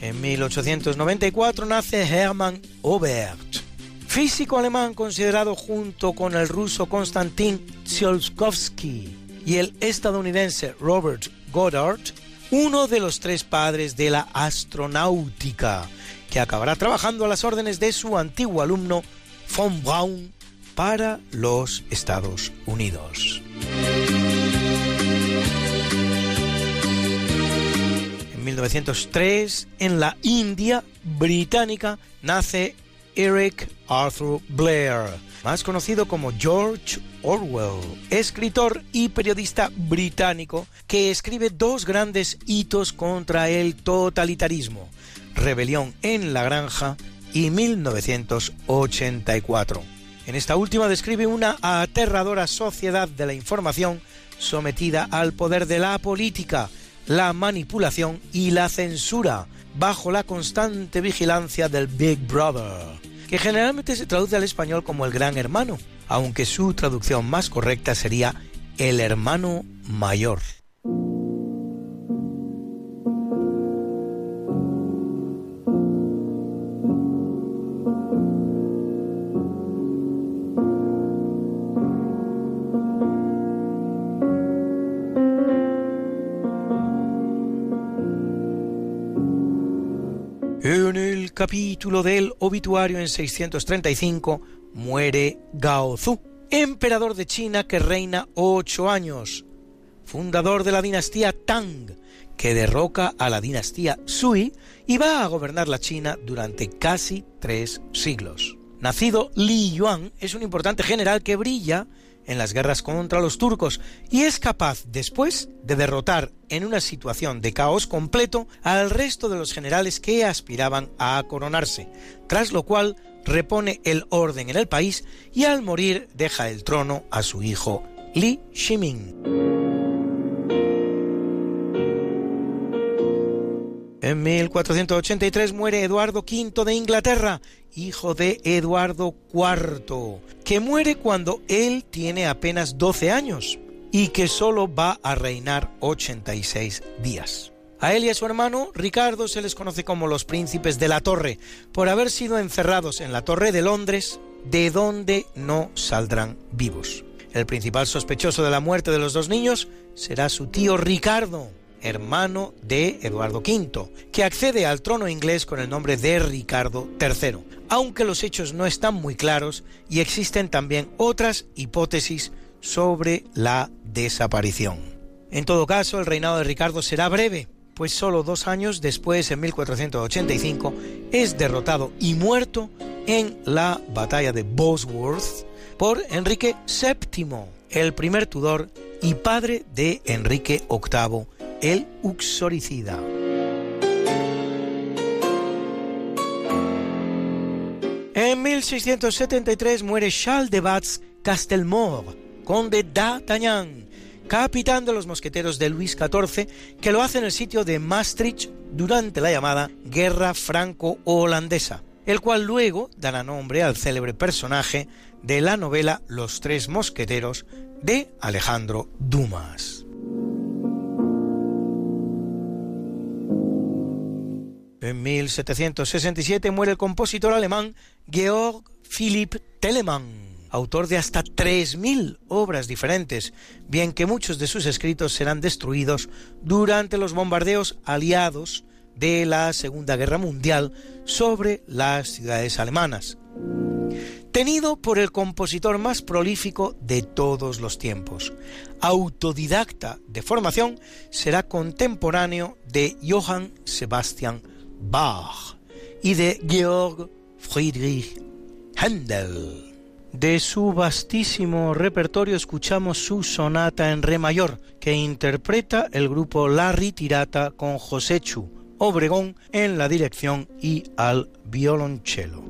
En 1894 nace Hermann Obert, físico alemán considerado junto con el ruso Konstantin Tsiolkovsky y el estadounidense Robert Goddard, uno de los tres padres de la astronáutica, que acabará trabajando a las órdenes de su antiguo alumno von Braun para los Estados Unidos. En 1903, en la India británica, nace Eric Arthur Blair, más conocido como George Orwell, escritor y periodista británico que escribe dos grandes hitos contra el totalitarismo, Rebelión en la Granja y 1984. En esta última describe una aterradora sociedad de la información sometida al poder de la política, la manipulación y la censura, bajo la constante vigilancia del Big Brother, que generalmente se traduce al español como el Gran Hermano, aunque su traducción más correcta sería el Hermano Mayor. Capítulo del obituario en 635 muere Gao Zu, emperador de China que reina ocho años, fundador de la dinastía Tang, que derroca a la dinastía Sui y va a gobernar la China durante casi tres siglos. Nacido Li Yuan es un importante general que brilla en las guerras contra los turcos y es capaz después de derrotar en una situación de caos completo al resto de los generales que aspiraban a coronarse, tras lo cual repone el orden en el país y al morir deja el trono a su hijo Li Shiming. En 1483 muere Eduardo V de Inglaterra, hijo de Eduardo IV, que muere cuando él tiene apenas 12 años y que solo va a reinar 86 días. A él y a su hermano Ricardo se les conoce como los príncipes de la torre, por haber sido encerrados en la torre de Londres, de donde no saldrán vivos. El principal sospechoso de la muerte de los dos niños será su tío Ricardo, hermano de Eduardo V, que accede al trono inglés con el nombre de Ricardo III, aunque los hechos no están muy claros y existen también otras hipótesis sobre la desaparición. En todo caso, el reinado de Ricardo será breve, pues solo dos años después, en 1485, es derrotado y muerto en la batalla de Bosworth por Enrique VII, el primer Tudor y padre de Enrique VIII el uxoricida. En 1673 muere Charles de Batz Castelmore, conde d'Artagnan, capitán de los mosqueteros de Luis XIV, que lo hace en el sitio de Maastricht durante la llamada Guerra Franco-Holandesa, el cual luego dará nombre al célebre personaje de la novela Los Tres Mosqueteros de Alejandro Dumas. En 1767 muere el compositor alemán Georg Philipp Telemann, autor de hasta 3.000 obras diferentes, bien que muchos de sus escritos serán destruidos durante los bombardeos aliados de la Segunda Guerra Mundial sobre las ciudades alemanas. Tenido por el compositor más prolífico de todos los tiempos. Autodidacta de formación, será contemporáneo de Johann Sebastian Bach y de Georg Friedrich Händel. De su vastísimo repertorio escuchamos su sonata en re mayor, que interpreta el grupo La Ritirata con José Chu Obregón en la dirección y al violonchelo.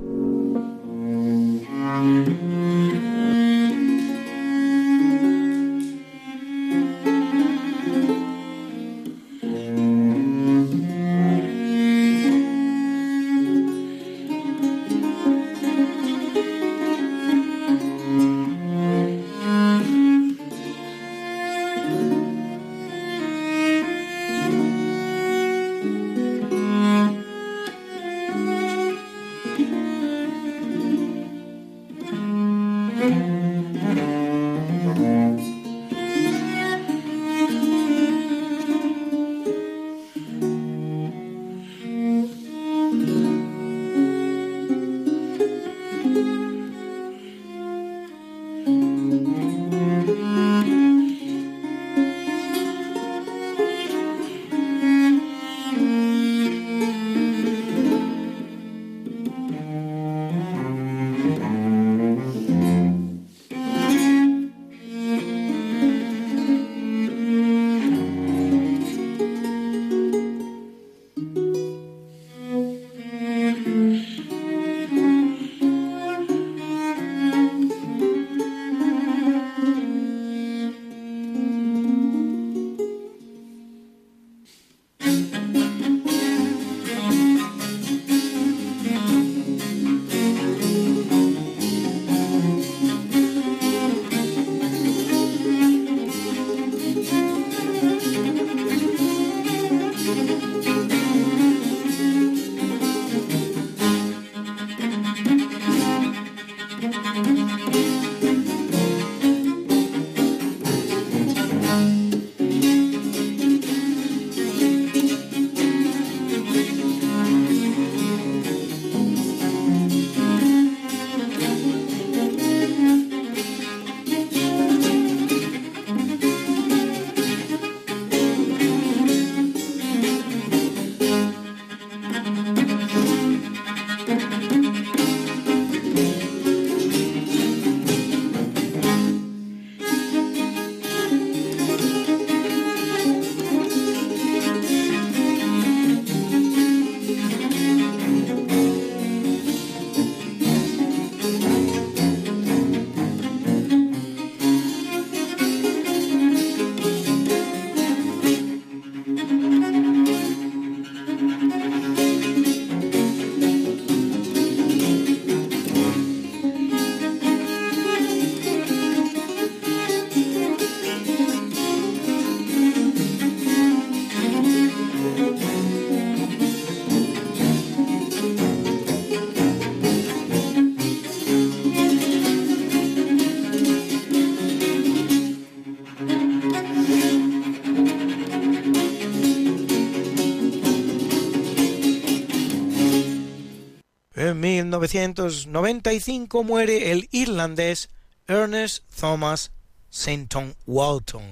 1995 muere el irlandés Ernest Thomas Seton Walton,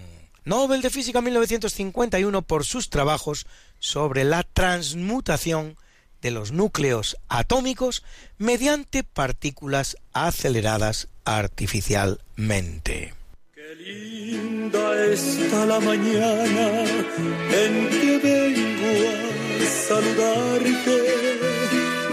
Nobel de Física 1951 por sus trabajos sobre la transmutación de los núcleos atómicos mediante partículas aceleradas artificialmente. Qué linda está la mañana en que vengo a saludarte.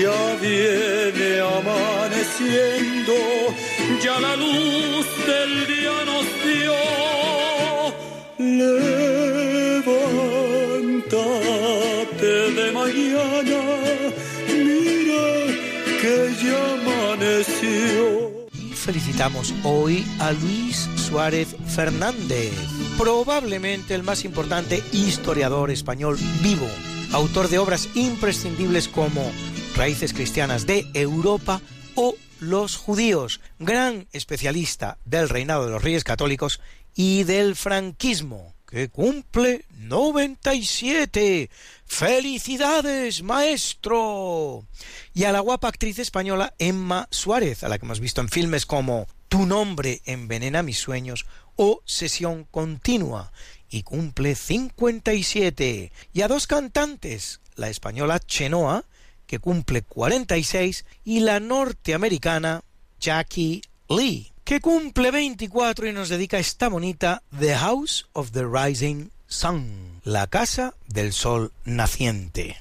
Ya viene amaneciendo, ya la luz del día nos dio. Levántate de mañana, mira que ya amaneció. Y felicitamos hoy a Luis Suárez Fernández, probablemente el más importante historiador español vivo, autor de obras imprescindibles como Raíces Cristianas de Europa o Los Judíos, gran especialista del reinado de los Reyes Católicos y del franquismo, que cumple 97. ¡Felicidades, maestro! Y a la guapa actriz española Emma Suárez, a la que hemos visto en filmes como Tu nombre envenena mis sueños o Sesión continua, y cumple 57. Y a dos cantantes, la española Chenoa, que cumple 46, y la norteamericana Jackie Lee, que cumple 24 y nos dedica esta bonita The House of the Rising Sun, la casa del sol naciente.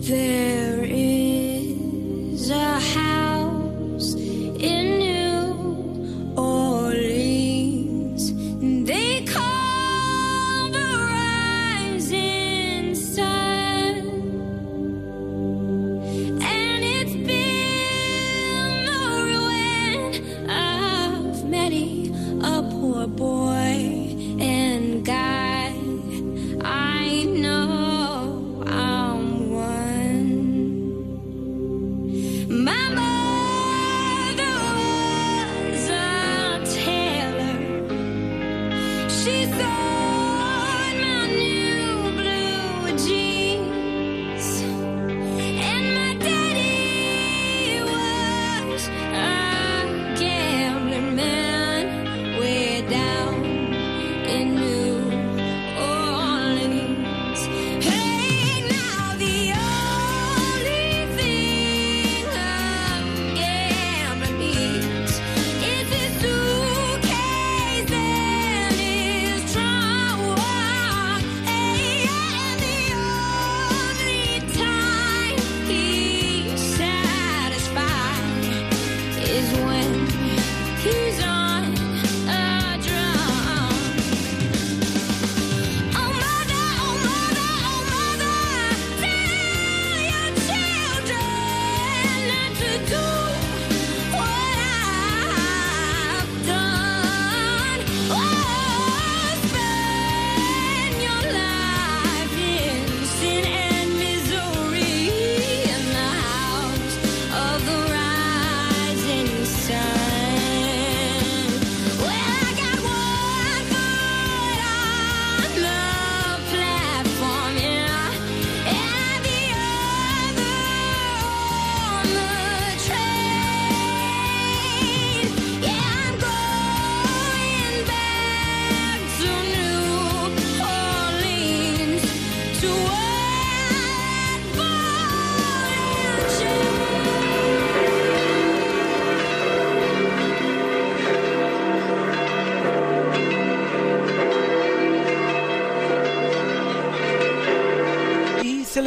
There is a house in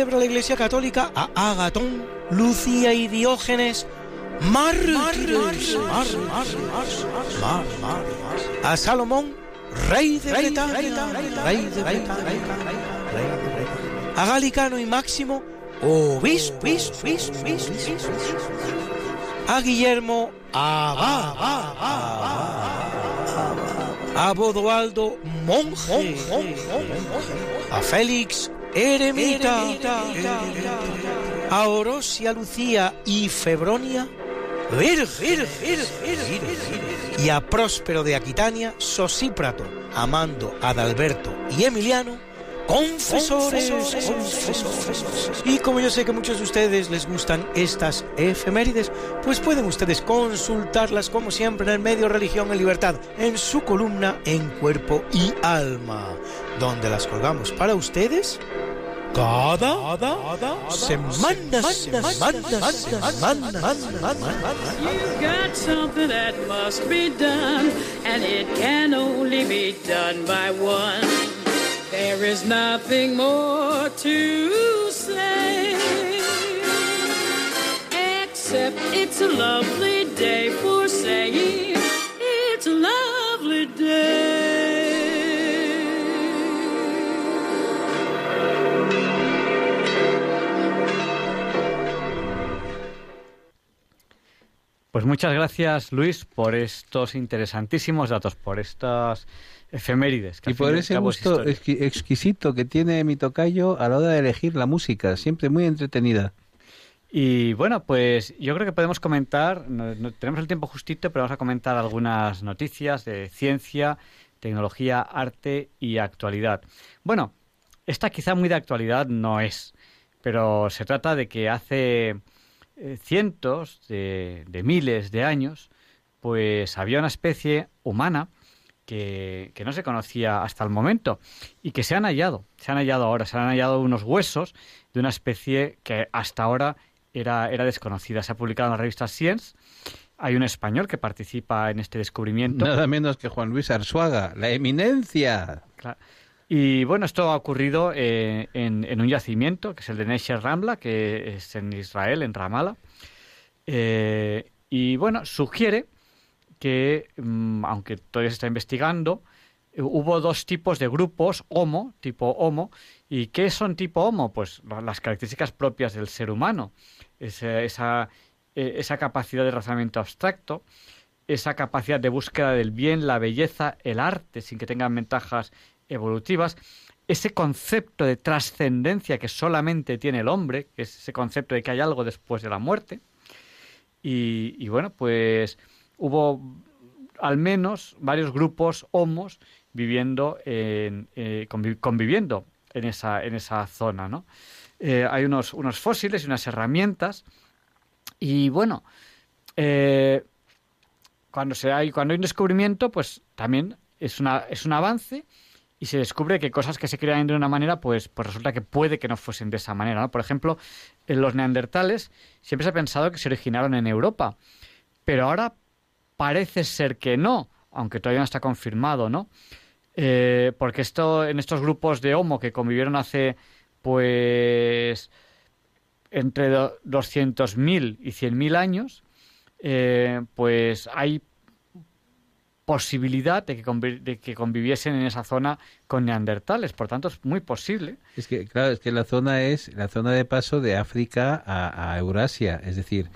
celebra la Iglesia Católica a Agatón, Lucía y Diógenes, mártires, a Salomón, rey de Bretaña, a Galicano y Máximo, obispo, a Guillermo a Bodoaldo Monje, a Félix Eremita, a Orosia Lucía y Febronia, y a Próspero de Aquitania, Sosíprato, Amando, Adalberto y Emiliano, confesores, Y como yo sé que muchos de ustedes les gustan estas efemérides, pues pueden ustedes consultarlas como siempre en el medio Religión en Libertad, en su columna En Cuerpo y Alma, donde las colgamos para ustedes semana, semana. You've got something that must be done, and it can only be done by one. There is nothing more to say, except it's a lovely day for saying it's a lovely day. Pues muchas gracias, Luis, por estos interesantísimos datos, por estas efemérides. y por ese gusto exquisito que tiene mi tocayo a la hora de elegir la música, siempre muy entretenida. Y bueno, pues yo creo que podemos comentar, no, tenemos el tiempo justito, pero vamos a comentar algunas noticias de ciencia, tecnología, arte y actualidad. Bueno, esta quizá muy de actualidad no es, pero se trata de que hace eh, cientos de, miles de años, pues había una especie humana que, no se conocía hasta el momento y que se han hallado, se han hallado ahora, se han hallado unos huesos de una especie que hasta ahora era, era desconocida. Se ha publicado en la revista Science. Hay un español que participa en este descubrimiento. Nada menos que Juan Luis Arzuaga, la eminencia. Y bueno, esto ha ocurrido eh, en, un yacimiento, que es el de Nesher Rambla, que es en Israel, en Ramallah. Eh, y bueno, sugiere que, mm, aunque todavía se está investigando, eh, hubo dos tipos de grupos, Homo, tipo Homo. ¿Y qué son tipo Homo? Pues las características propias del ser humano. Esa, esa, esa capacidad de razonamiento abstracto, esa capacidad de búsqueda del bien, la belleza, el arte, sin que tengan ventajas evolutivas, ese concepto de trascendencia que solamente tiene el hombre, que es ese concepto de que hay algo después de la muerte. Y, bueno, pues hubo al menos varios grupos homos viviendo en, eh, conviviendo en esa, en esa zona, ¿no? Eh, hay unos, unos fósiles y unas herramientas y bueno, eh, cuando, se hay, cuando hay un descubrimiento, pues también es, una, es un avance y se descubre que cosas que se crean de una manera, pues, pues resulta que puede que no fuesen de esa manera. ¿no? Por ejemplo, en los neandertales siempre se ha pensado que se originaron en Europa, pero ahora parece ser que no, aunque todavía no está confirmado, ¿no? Eh, porque esto, en estos grupos de Homo que convivieron hace, pues, entre 200.000 y 100.000 años, eh, pues hay posibilidad de que, de que conviviesen en esa zona con neandertales. Por tanto, es muy posible. Es que, claro, es que la zona es la zona de paso de África a, Eurasia, es decir,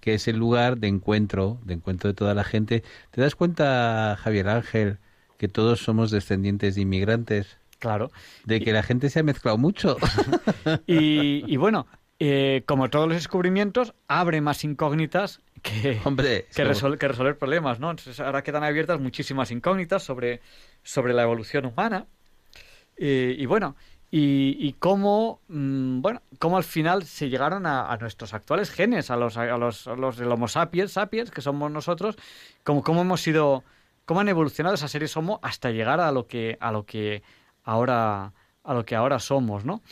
que es el lugar de encuentro, de encuentro de toda la gente. ¿Te das cuenta, Javier Ángel, que todos somos descendientes de inmigrantes? Claro. De que la gente se ha mezclado mucho. y, bueno, eh, como todos los descubrimientos, abre más incógnitas que, Hombre, que, resolver problemas, ¿no? Entonces ahora quedan abiertas muchísimas incógnitas sobre, sobre la evolución humana. y bueno, y, cómo, mm, bueno, cómo al final se llegaron a, nuestros actuales genes, a los, a los, los del Homo sapiens, sapiens, que somos nosotros, cómo, cómo hemos sido, cómo han evolucionado esas seres Homo hasta llegar a lo que, a lo que ahora, a lo que ahora somos, ¿no?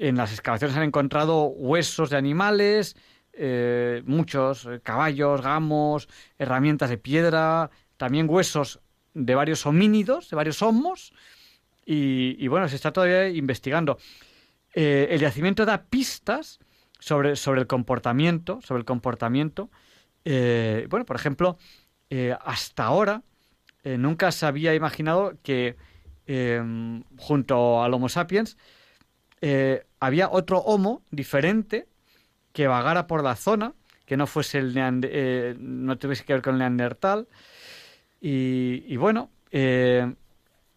En las excavaciones han encontrado huesos de animales, eh, muchos eh, caballos, gamos, herramientas de piedra, también huesos de varios homínidos, de varios homos, y, bueno, se está todavía investigando. Eh, el yacimiento da pistas sobre, sobre el comportamiento, sobre el comportamiento. bueno, por ejemplo, hasta ahora nunca se había imaginado que junto al Homo sapiens había otro homo diferente que vagara por la zona, que no fuese el neande- eh, no tuviese que ver con el neandertal. Y, y bueno, eh,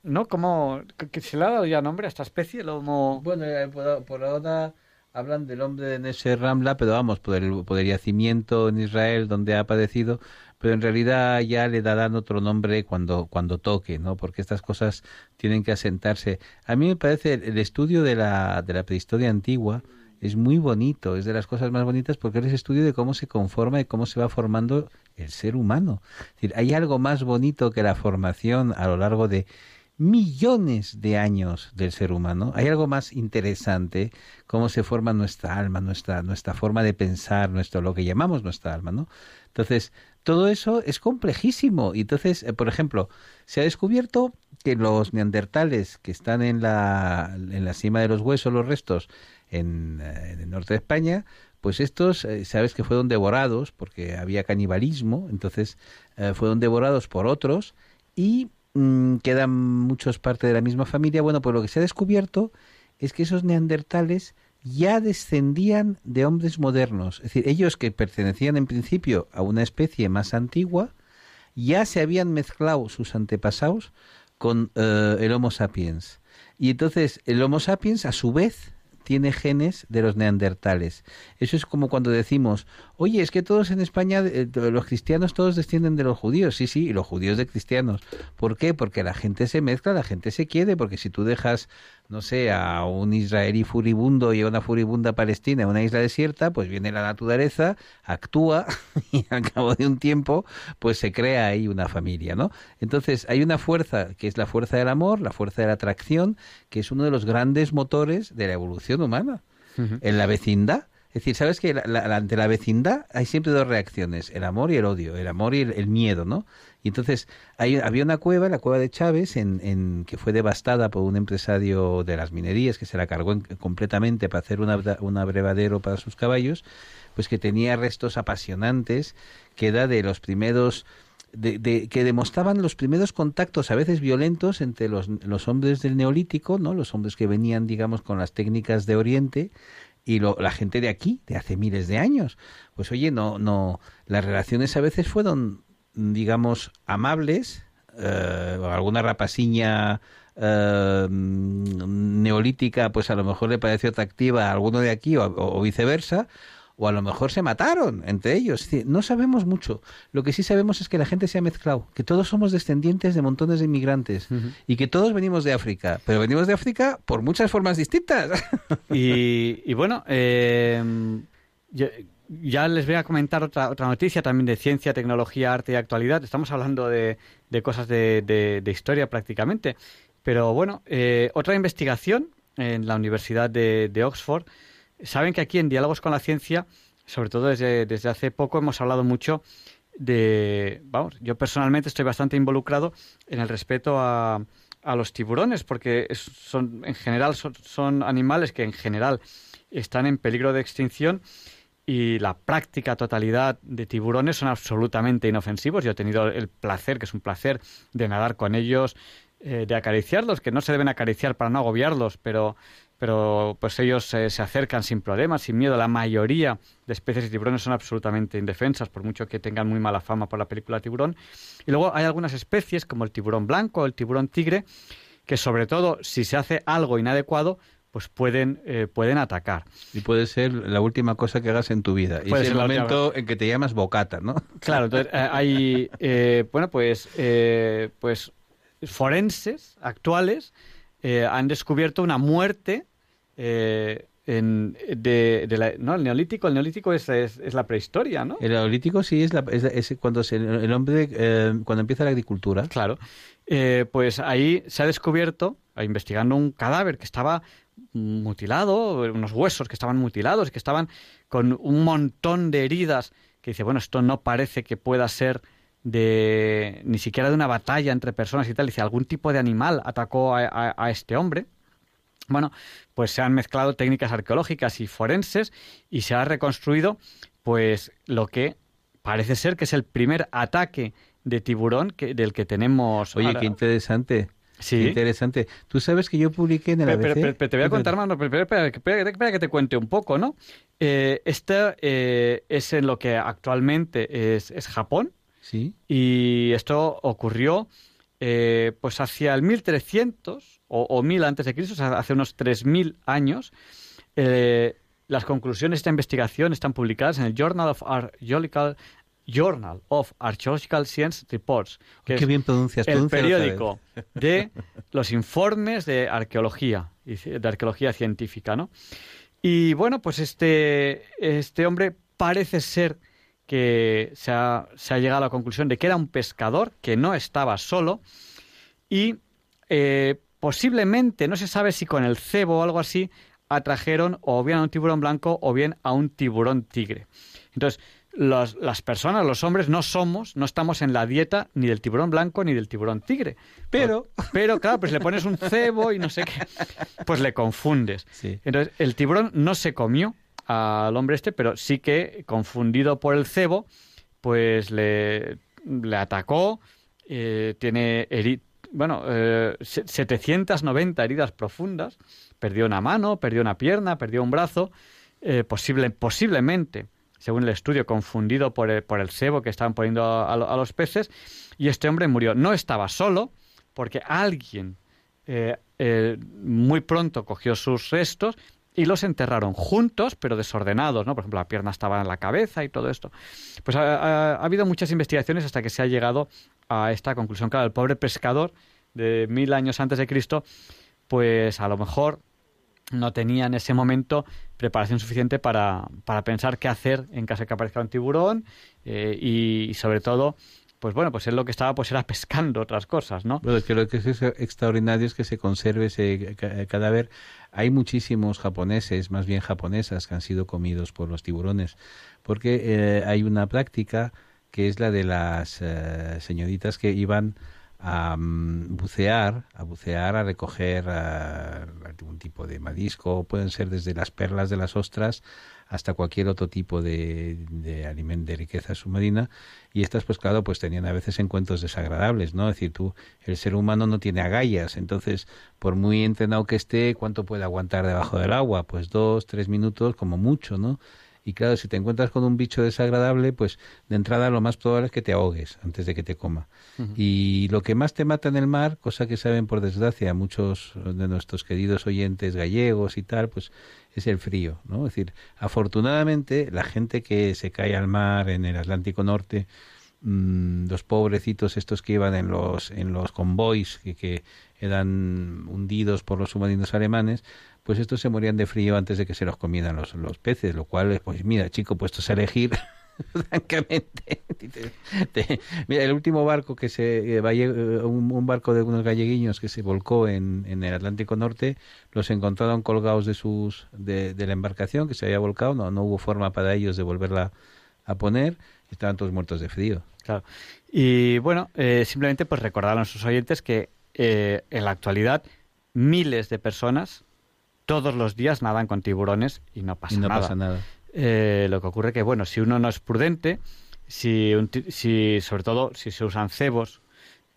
¿no? ¿Cómo que- se le ha dado ya nombre a esta especie? El homo... Bueno, eh, por, ahora hablan del hombre de Nesher Ramla, pero vamos, por el, por el yacimiento en Israel donde ha padecido, pero en realidad ya le darán otro nombre cuando, cuando toque, ¿no? Porque estas cosas tienen que asentarse. A mí me parece el, estudio de la, de la prehistoria antigua es muy bonito, es de las cosas más bonitas porque es estudio de cómo se conforma y cómo se va formando el ser humano. Hay algo más bonito que la formación a lo largo de millones de años del ser humano. Hay algo más interesante, cómo se forma nuestra alma, nuestra, nuestra forma de pensar, nuestro, lo que llamamos nuestra alma, ¿no? Entonces, todo eso es complejísimo. Entonces, eh, por ejemplo, se ha descubierto que los neandertales que están en la, en la cima de los huesos, los restos, en, eh, en el norte de España, pues estos, eh, sabes que fueron devorados porque había canibalismo, entonces fueron devorados por otros y mm, quedan muchos parte de la misma familia. Bueno, pues lo que se ha descubierto es que esos neandertales ya descendían de hombres modernos. Es decir, ellos que pertenecían en principio a una especie más antigua, ya se habían mezclado sus antepasados con eh, el Homo sapiens. Y entonces el Homo sapiens, a su vez, tiene genes de los neandertales. Eso es como cuando decimos, oye, es que todos en España, eh, los cristianos todos descienden de los judíos. Sí, sí, y los judíos de cristianos. ¿Por qué? Porque la gente se mezcla, la gente se quiere, porque si tú dejas, no sé, a un israelí furibundo y a una furibunda palestina en una isla desierta, pues viene la naturaleza, actúa y al cabo de un tiempo, pues se crea ahí una familia, ¿no? Entonces hay una fuerza que es la fuerza del amor, la fuerza de la atracción, que es uno de los grandes motores de la evolución humana. En la vecindad, es decir, sabes que la- la- ante la vecindad hay siempre dos reacciones, el amor y el odio, el amor y el, el miedo, ¿no? Y entonces hay, había una cueva, la cueva de Chávez, en, en- que fue devastada por un empresario de las minerías que se la cargó en- completamente para hacer una, un abrevadero para sus caballos, pues que tenía restos apasionantes, que era de los primeros de, de- que demostraban los primeros contactos a veces violentos entre los, los hombres del neolítico, ¿no? Los hombres que venían, digamos, con las técnicas de Oriente y lo- la gente de aquí, de hace miles de años. Pues oye, no, no, las relaciones a veces fueron, digamos, amables, eh, alguna rapaciña eh, neolítica, pues a lo mejor le pareció atractiva a alguno de aquí o, o viceversa, o a lo mejor se mataron entre ellos. Decir, no sabemos mucho. Lo que sí sabemos es que la gente se ha mezclado, que todos somos descendientes de montones de inmigrantes y que todos venimos de África, pero venimos de África por muchas formas distintas. Y, y bueno, eh, yo- ya les voy a comentar otra, otra noticia también de ciencia, tecnología, arte y actualidad. Estamos hablando de, de cosas de, de- historia prácticamente. Pero bueno, eh, otra investigación en la Universidad de, Oxford. Saben que aquí en Diálogos con la Ciencia, sobre todo desde, desde hace poco, hemos hablado mucho de... Vamos, yo personalmente estoy bastante involucrado en el respeto a, a los tiburones, porque son, en general son animales que en general están en peligro de extinción y la práctica totalidad de tiburones son absolutamente inofensivos. Yo he tenido el placer, que es un placer, de nadar con ellos, eh, de acariciarlos, que no se deben acariciar para no agobiarlos, pero, pero pues ellos eh, se acercan sin problemas, sin miedo. La mayoría de especies de tiburones son absolutamente indefensas, por mucho que tengan muy mala fama por la película Tiburón. Y luego hay algunas especies, como el tiburón blanco, el tiburón tigre, que sobre todo si se hace algo inadecuado, pues pueden, eh, pueden atacar. Y puede ser la última cosa que hagas en tu vida. Y Puede el última momento en que te llamas bocata, ¿no? Claro, entonces eh, hay, eh, bueno, pues, eh, pues forenses actuales han descubierto una muerte en, de, de la- no, el neolítico. El neolítico es, es, es la prehistoria, ¿no? El neolítico sí es, la- es- es cuando se- el hombre, eh, cuando empieza la agricultura. Claro. Eh, pues ahí se ha descubierto, investigando un cadáver que estaba mutilado, unos huesos que estaban mutilados, que estaban con un montón de heridas, que dice, bueno, esto no parece que pueda ser de ni siquiera de una batalla entre personas y tal. Dice, algún tipo de animal atacó a, a- a este hombre. Bueno, pues se han mezclado técnicas arqueológicas y forenses y se ha reconstruido, pues, lo que parece ser que es el primer ataque de tiburón que, del que tenemos. Oye, ahora. qué interesante. Sí. Interesante. Tú sabes que yo publiqué en el Pero, pero- ABC... pero- pero te voy a contar más, no, pero- pero- espera, que te cuente un poco, ¿no? Eh, esta eh, es en lo que actualmente es, es Japón Sí. y esto ocurrió eh, pues hacia el 1300 o, o 1000 antes de Cristo, hace unos 3000 años. Eh, las conclusiones de esta investigación están publicadas en el Journal of Archaeological Journal of Archaeological Science Reports, que Qué es bien pronuncias. el periódico de los informes de arqueología, de arqueología científica, ¿no? Y bueno, pues este, este hombre parece ser que se ha, se ha llegado a la conclusión de que era un pescador, que no estaba solo, y eh, posiblemente, no se sabe si con el cebo o algo así, atrajeron o bien a un tiburón blanco o bien a un tiburón tigre. Entonces, los- las personas, los hombres, no somos, no estamos en la dieta ni del tiburón blanco ni del tiburón tigre. Pero, pero claro, pues le pones un cebo y no sé qué, pues le confundes. Sí. Entonces, el tiburón no se comió al hombre este, pero sí que, confundido por el cebo, pues le, le atacó, eh, tiene heri- bueno, eh, se- 790 heridas profundas, perdió una mano, perdió una pierna, perdió un brazo, eh, posible, posiblemente, según el estudio, confundido por el, por el sebo que estaban poniendo a, a lo- a los peces, y este hombre murió. No estaba solo, porque alguien eh, eh, muy pronto cogió sus restos y los enterraron juntos, pero desordenados, ¿no? Por ejemplo, la pierna estaba en la cabeza y todo esto. Pues ha, ha- ha habido muchas investigaciones hasta que se ha llegado a esta conclusión. Claro, el pobre pescador de mil años antes de Cristo, pues a lo mejor no tenía en ese momento preparación suficiente para, para pensar qué hacer en caso de que aparezca un tiburón eh, y, sobre todo, pues bueno, pues él lo que estaba pues era pescando otras cosas, ¿no? Bueno, que lo que es extraordinario es que se conserve ese ca- cadáver. Hay muchísimos japoneses, más bien japonesas, que han sido comidos por los tiburones, porque eh, hay una práctica que es la de las eh, señoritas que iban a mm, bucear, a bucear, a recoger algún tipo de marisco, pueden ser desde las perlas de las ostras hasta cualquier otro tipo de, de alimento de riqueza submarina. Y estas pues claro pues tenían a veces encuentros desagradables no es decir tú el ser humano no tiene agallas. Entonces por muy entrenado que esté cuánto puede aguantar debajo del agua pues dos tres minutos como mucho no y claro si te encuentras con un bicho desagradable pues de entrada lo más probable es que te ahogues antes de que te coma y lo que más te mata en el mar, cosa que saben por desgracia muchos de nuestros queridos oyentes gallegos y tal, pues es el frío, ¿no? Es decir, afortunadamente la gente que se cae al mar en el Atlántico Norte, mm, los pobrecitos estos que iban en los en los convoys que, que eran hundidos por los submarinos alemanes, pues estos se morían de frío antes de que se los comieran los, los peces, lo cual, pues mira, chico, puestos a elegir francamente. Te- te- mira, el último barco que se. eh, eh, un, un barco de unos galleguiños que se volcó en, en el Atlántico Norte, los encontraron colgados de sus de, de la embarcación que se había volcado, no, no hubo forma para ellos de volverla a poner, estaban todos muertos de frío. Claro. Y bueno, eh, simplemente pues recordar a nuestros oyentes que eh, en la actualidad miles de personas todos los días nadan con tiburones y no pasa y no nada. pasa nada. Eh, lo que ocurre que, bueno, si uno no es prudente, si, un si sobre todo si se usan cebos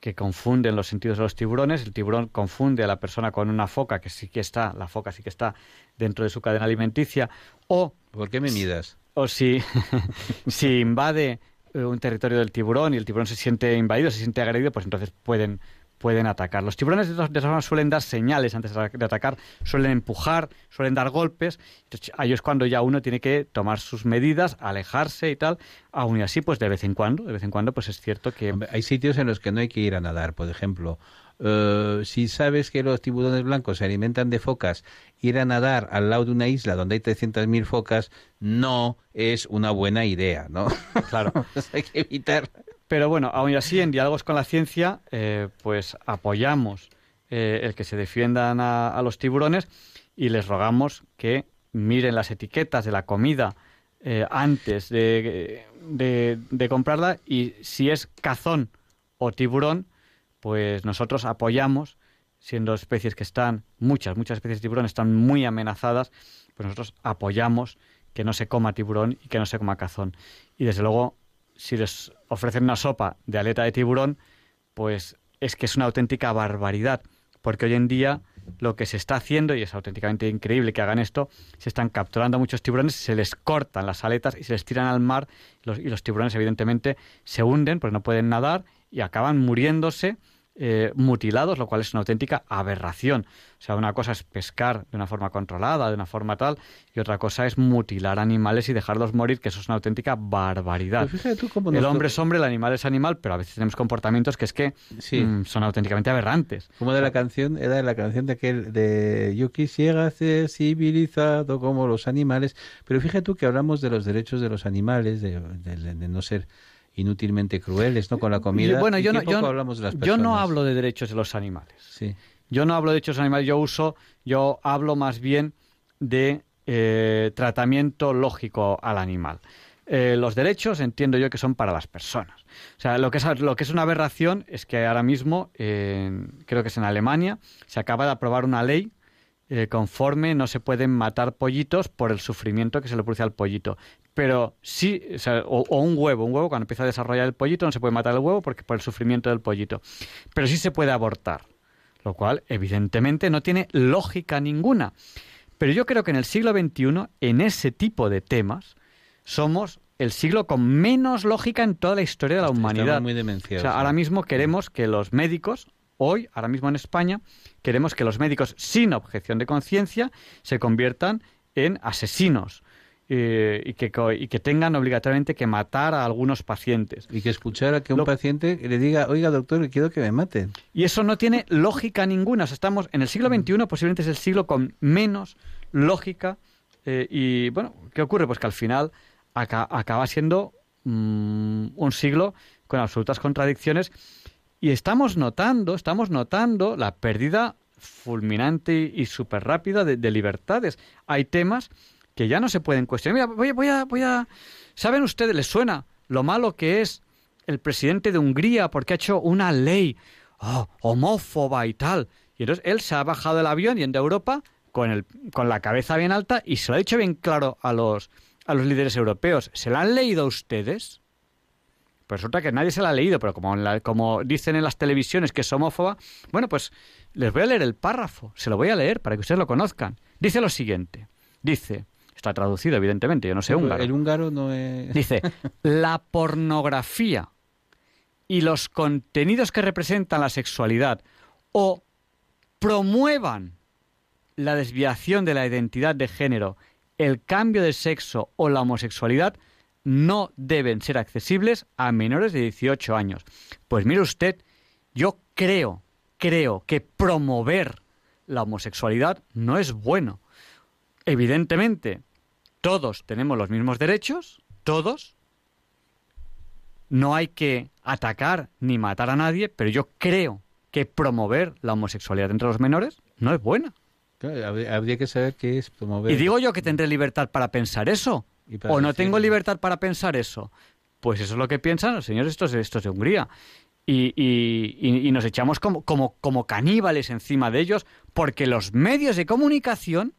que confunden los sentidos de los tiburones, el tiburón confunde a la persona con una foca que sí que está, la foca sí que está dentro de su cadena alimenticia, o ¿Por qué me midas? o si, si invade eh, un territorio del tiburón y el tiburón se siente invadido, se siente agredido, pues entonces pueden, pueden atacar. Los tiburones de todas formas suelen dar señales antes de atacar, suelen empujar, suelen dar golpes. Entonces, ahí es cuando ya uno tiene que tomar sus medidas, alejarse y tal. Aún y así, pues de vez en cuando, de vez en cuando, pues es cierto que... Hay sitios en los que no hay que ir a nadar, por ejemplo. eh, si sabes que los tiburones blancos se alimentan de focas, ir a nadar al lado de una isla donde hay 300.000 focas no es una buena idea, ¿no? Claro. hay que evitar. Pero bueno, aún así, en Diálogos con la Ciencia, eh, pues apoyamos eh, el que se defiendan a, los tiburones y les rogamos que miren las etiquetas de la comida eh, antes de, de- de comprarla y si es cazón o tiburón, pues nosotros apoyamos, siendo especies que están, muchas, muchas especies de tiburón están muy amenazadas, pues nosotros apoyamos que no se coma tiburón y que no se coma cazón. Y desde luego, si les ofrecen una sopa de aleta de tiburón, pues es que es una auténtica barbaridad. porque hoy en día lo que se está haciendo, y es auténticamente increíble que hagan esto, se están capturando a muchos tiburones, se les cortan las aletas y se les tiran al mar, y los tiburones evidentemente se hunden porque no pueden nadar y acaban muriéndose eh, mutilados, lo cual es una auténtica aberración. O sea, una cosa es pescar de una forma controlada, de una forma tal, y otra cosa es mutilar animales y dejarlos morir, que eso es una auténtica barbaridad. Tú cómo el hombre es hombre, el animal es animal, pero a veces tenemos comportamientos que es que Sí. mm, son auténticamente aberrantes. Como de la canción, era la canción de aquel de Yo quisiera ser civilizado como los animales. Pero fíjate tú que hablamos de los derechos de los animales, de, de- de no ser inútilmente crueles, ¿no? Con la comida. Bueno, yo no, yo, hablamos de las yo no hablo de derechos de los animales. Sí. Yo no hablo de derechos de los animales, yo uso, yo hablo más bien de eh, tratamiento lógico al animal. Eh, los derechos entiendo yo que son para las personas. O sea, lo que es, lo que es una aberración es que ahora mismo, creo que es en Alemania, se acaba de aprobar una ley eh, conforme no se pueden matar pollitos por el sufrimiento que se le produce al pollito. Pero sí, o, sea, o- o un huevo, un huevo cuando empieza a desarrollar el pollito no se puede matar el huevo porque por el sufrimiento del pollito. Pero sí se puede abortar, lo cual evidentemente no tiene lógica ninguna. Pero yo creo que en el siglo XXI, en ese tipo de temas, somos el siglo con menos lógica en toda la historia de la humanidad. Muy O sea, ahora mismo queremos que los médicos, hoy, ahora mismo en España, queremos que los médicos sin objeción de conciencia se conviertan en asesinos eh, y, que, co- y que tengan obligatoriamente que matar a algunos pacientes. Y que escuchara que un Lo- paciente le diga, oiga doctor, quiero que me maten. Y eso no tiene lógica ninguna. O sea, estamos en el siglo XXI, posiblemente es el siglo con menos lógica. eh, y bueno, ¿qué ocurre? Pues que al final aca- acaba siendo mm, un siglo con absolutas contradicciones. Y estamos notando, estamos notando la pérdida fulminante y súper rápida de, de libertades. Hay temas que ya no se pueden cuestionar. Mira, voy, voy a, voy a... ¿Saben ustedes, les suena lo malo que es el presidente de Hungría porque ha hecho una ley oh, homófoba y tal? Y entonces él se ha bajado del avión yendo a Europa con, el, con la cabeza bien alta y se lo ha dicho bien claro a los, a los líderes europeos. ¿Se la han leído ustedes? Pues resulta que nadie se la ha leído, pero como, en la- como dicen en las televisiones que es homófoba, bueno, pues les voy a leer el párrafo, se lo voy a leer para que ustedes lo conozcan. Dice lo siguiente, dice, está traducido evidentemente, yo no sé húngaro. El húngaro no es... Dice, la pornografía y los contenidos que representan la sexualidad o promuevan la desviación de la identidad de género, el cambio de sexo o la homosexualidad no deben ser accesibles a menores de 18 años. Pues mire usted, yo creo, creo que promover la homosexualidad no es bueno. Evidentemente, todos tenemos los mismos derechos, todos. No hay que atacar ni matar a nadie, pero yo creo que promover la homosexualidad entre los menores no es buena. Claro, habría, habría que saber qué es promover. Y digo yo que tendré libertad para pensar eso. ¿O no tengo libertad para pensar eso? Pues eso es lo que piensan los señores estos, estos de Hungría. Y, y- y- y nos echamos como, como, como caníbales encima de ellos porque los medios de comunicación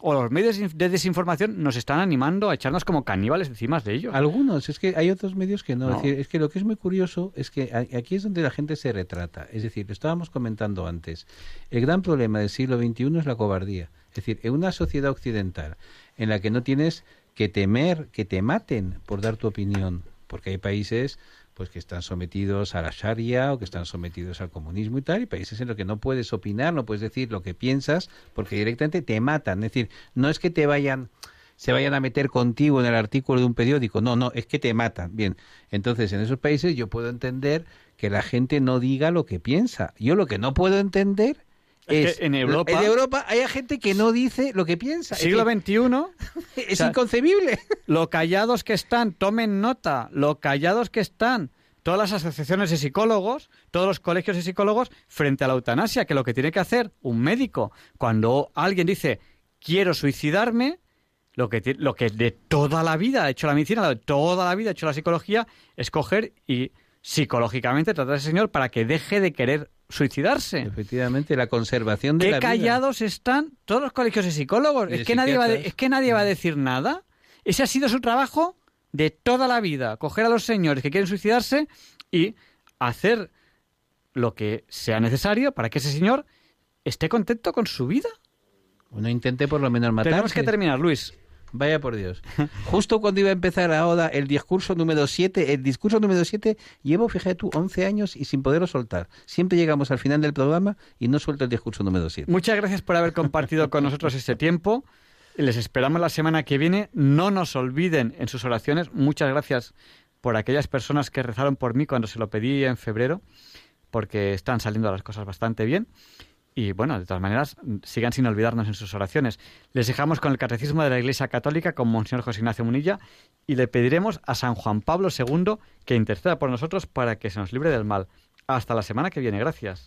o los medios de desinformación nos están animando a echarnos como caníbales encima de ellos. Algunos, es que hay otros medios que no. No. Es, decir, es que lo que es muy curioso es que aquí es donde la gente se retrata. Es decir, lo estábamos comentando antes. El gran problema del siglo XXI es la cobardía. Es decir, en una sociedad occidental en la que no tienes que temer que te maten por dar tu opinión, porque hay países pues que están sometidos a la Sharia o que están sometidos al comunismo y tal, y países en los que no puedes opinar, no puedes decir lo que piensas, porque directamente te matan. Es decir, no es que te vayan se vayan a meter contigo en el artículo de un periódico. No, no, es que te matan. Bien, entonces en esos países yo puedo entender que la gente no diga lo que piensa. Yo lo que no puedo entender Es es, que en Europa- en Europa hay gente que no dice lo que piensa. Siglo XXI, es o sea, inconcebible. lo callados que están, tomen nota, lo callados que están todas las asociaciones de psicólogos, todos los colegios de psicólogos frente a la eutanasia, que lo que tiene que hacer un médico cuando alguien dice quiero suicidarme, lo que, lo que de toda la vida ha hecho la medicina, de toda la vida ha hecho la psicología, es coger y psicológicamente tratar a ese señor para que deje de querer suicidarse. Efectivamente, la conservación de ¿Qué la vida. callados están todos los colegios de psicólogos? De Es que, nadie va de- es que nadie va a decir nada. Ese ha sido su trabajo de toda la vida. Coger a los señores que quieren suicidarse y hacer lo que sea necesario para que ese señor esté contento con su vida. Uno intente por lo menos matarse. Tenemos que terminar, Luis. Vaya por Dios. Justo cuando iba a empezar ahora el discurso número 7, el discurso número 7, llevo, fíjate tú, 11 años y sin poderlo soltar. Siempre llegamos al final del programa y no suelto el discurso número 7. Muchas gracias por haber compartido con nosotros este tiempo. Les esperamos la semana que viene. No nos olviden en sus oraciones. Muchas gracias por aquellas personas que rezaron por mí cuando se lo pedí en febrero, porque están saliendo las cosas bastante bien. Y bueno, de todas maneras, sigan sin olvidarnos en sus oraciones. Les dejamos con el Catecismo de la Iglesia Católica con Monseñor José Ignacio Munilla y le pediremos a San Juan Pablo II que interceda por nosotros para que se nos libre del mal. Hasta la semana que viene. Gracias.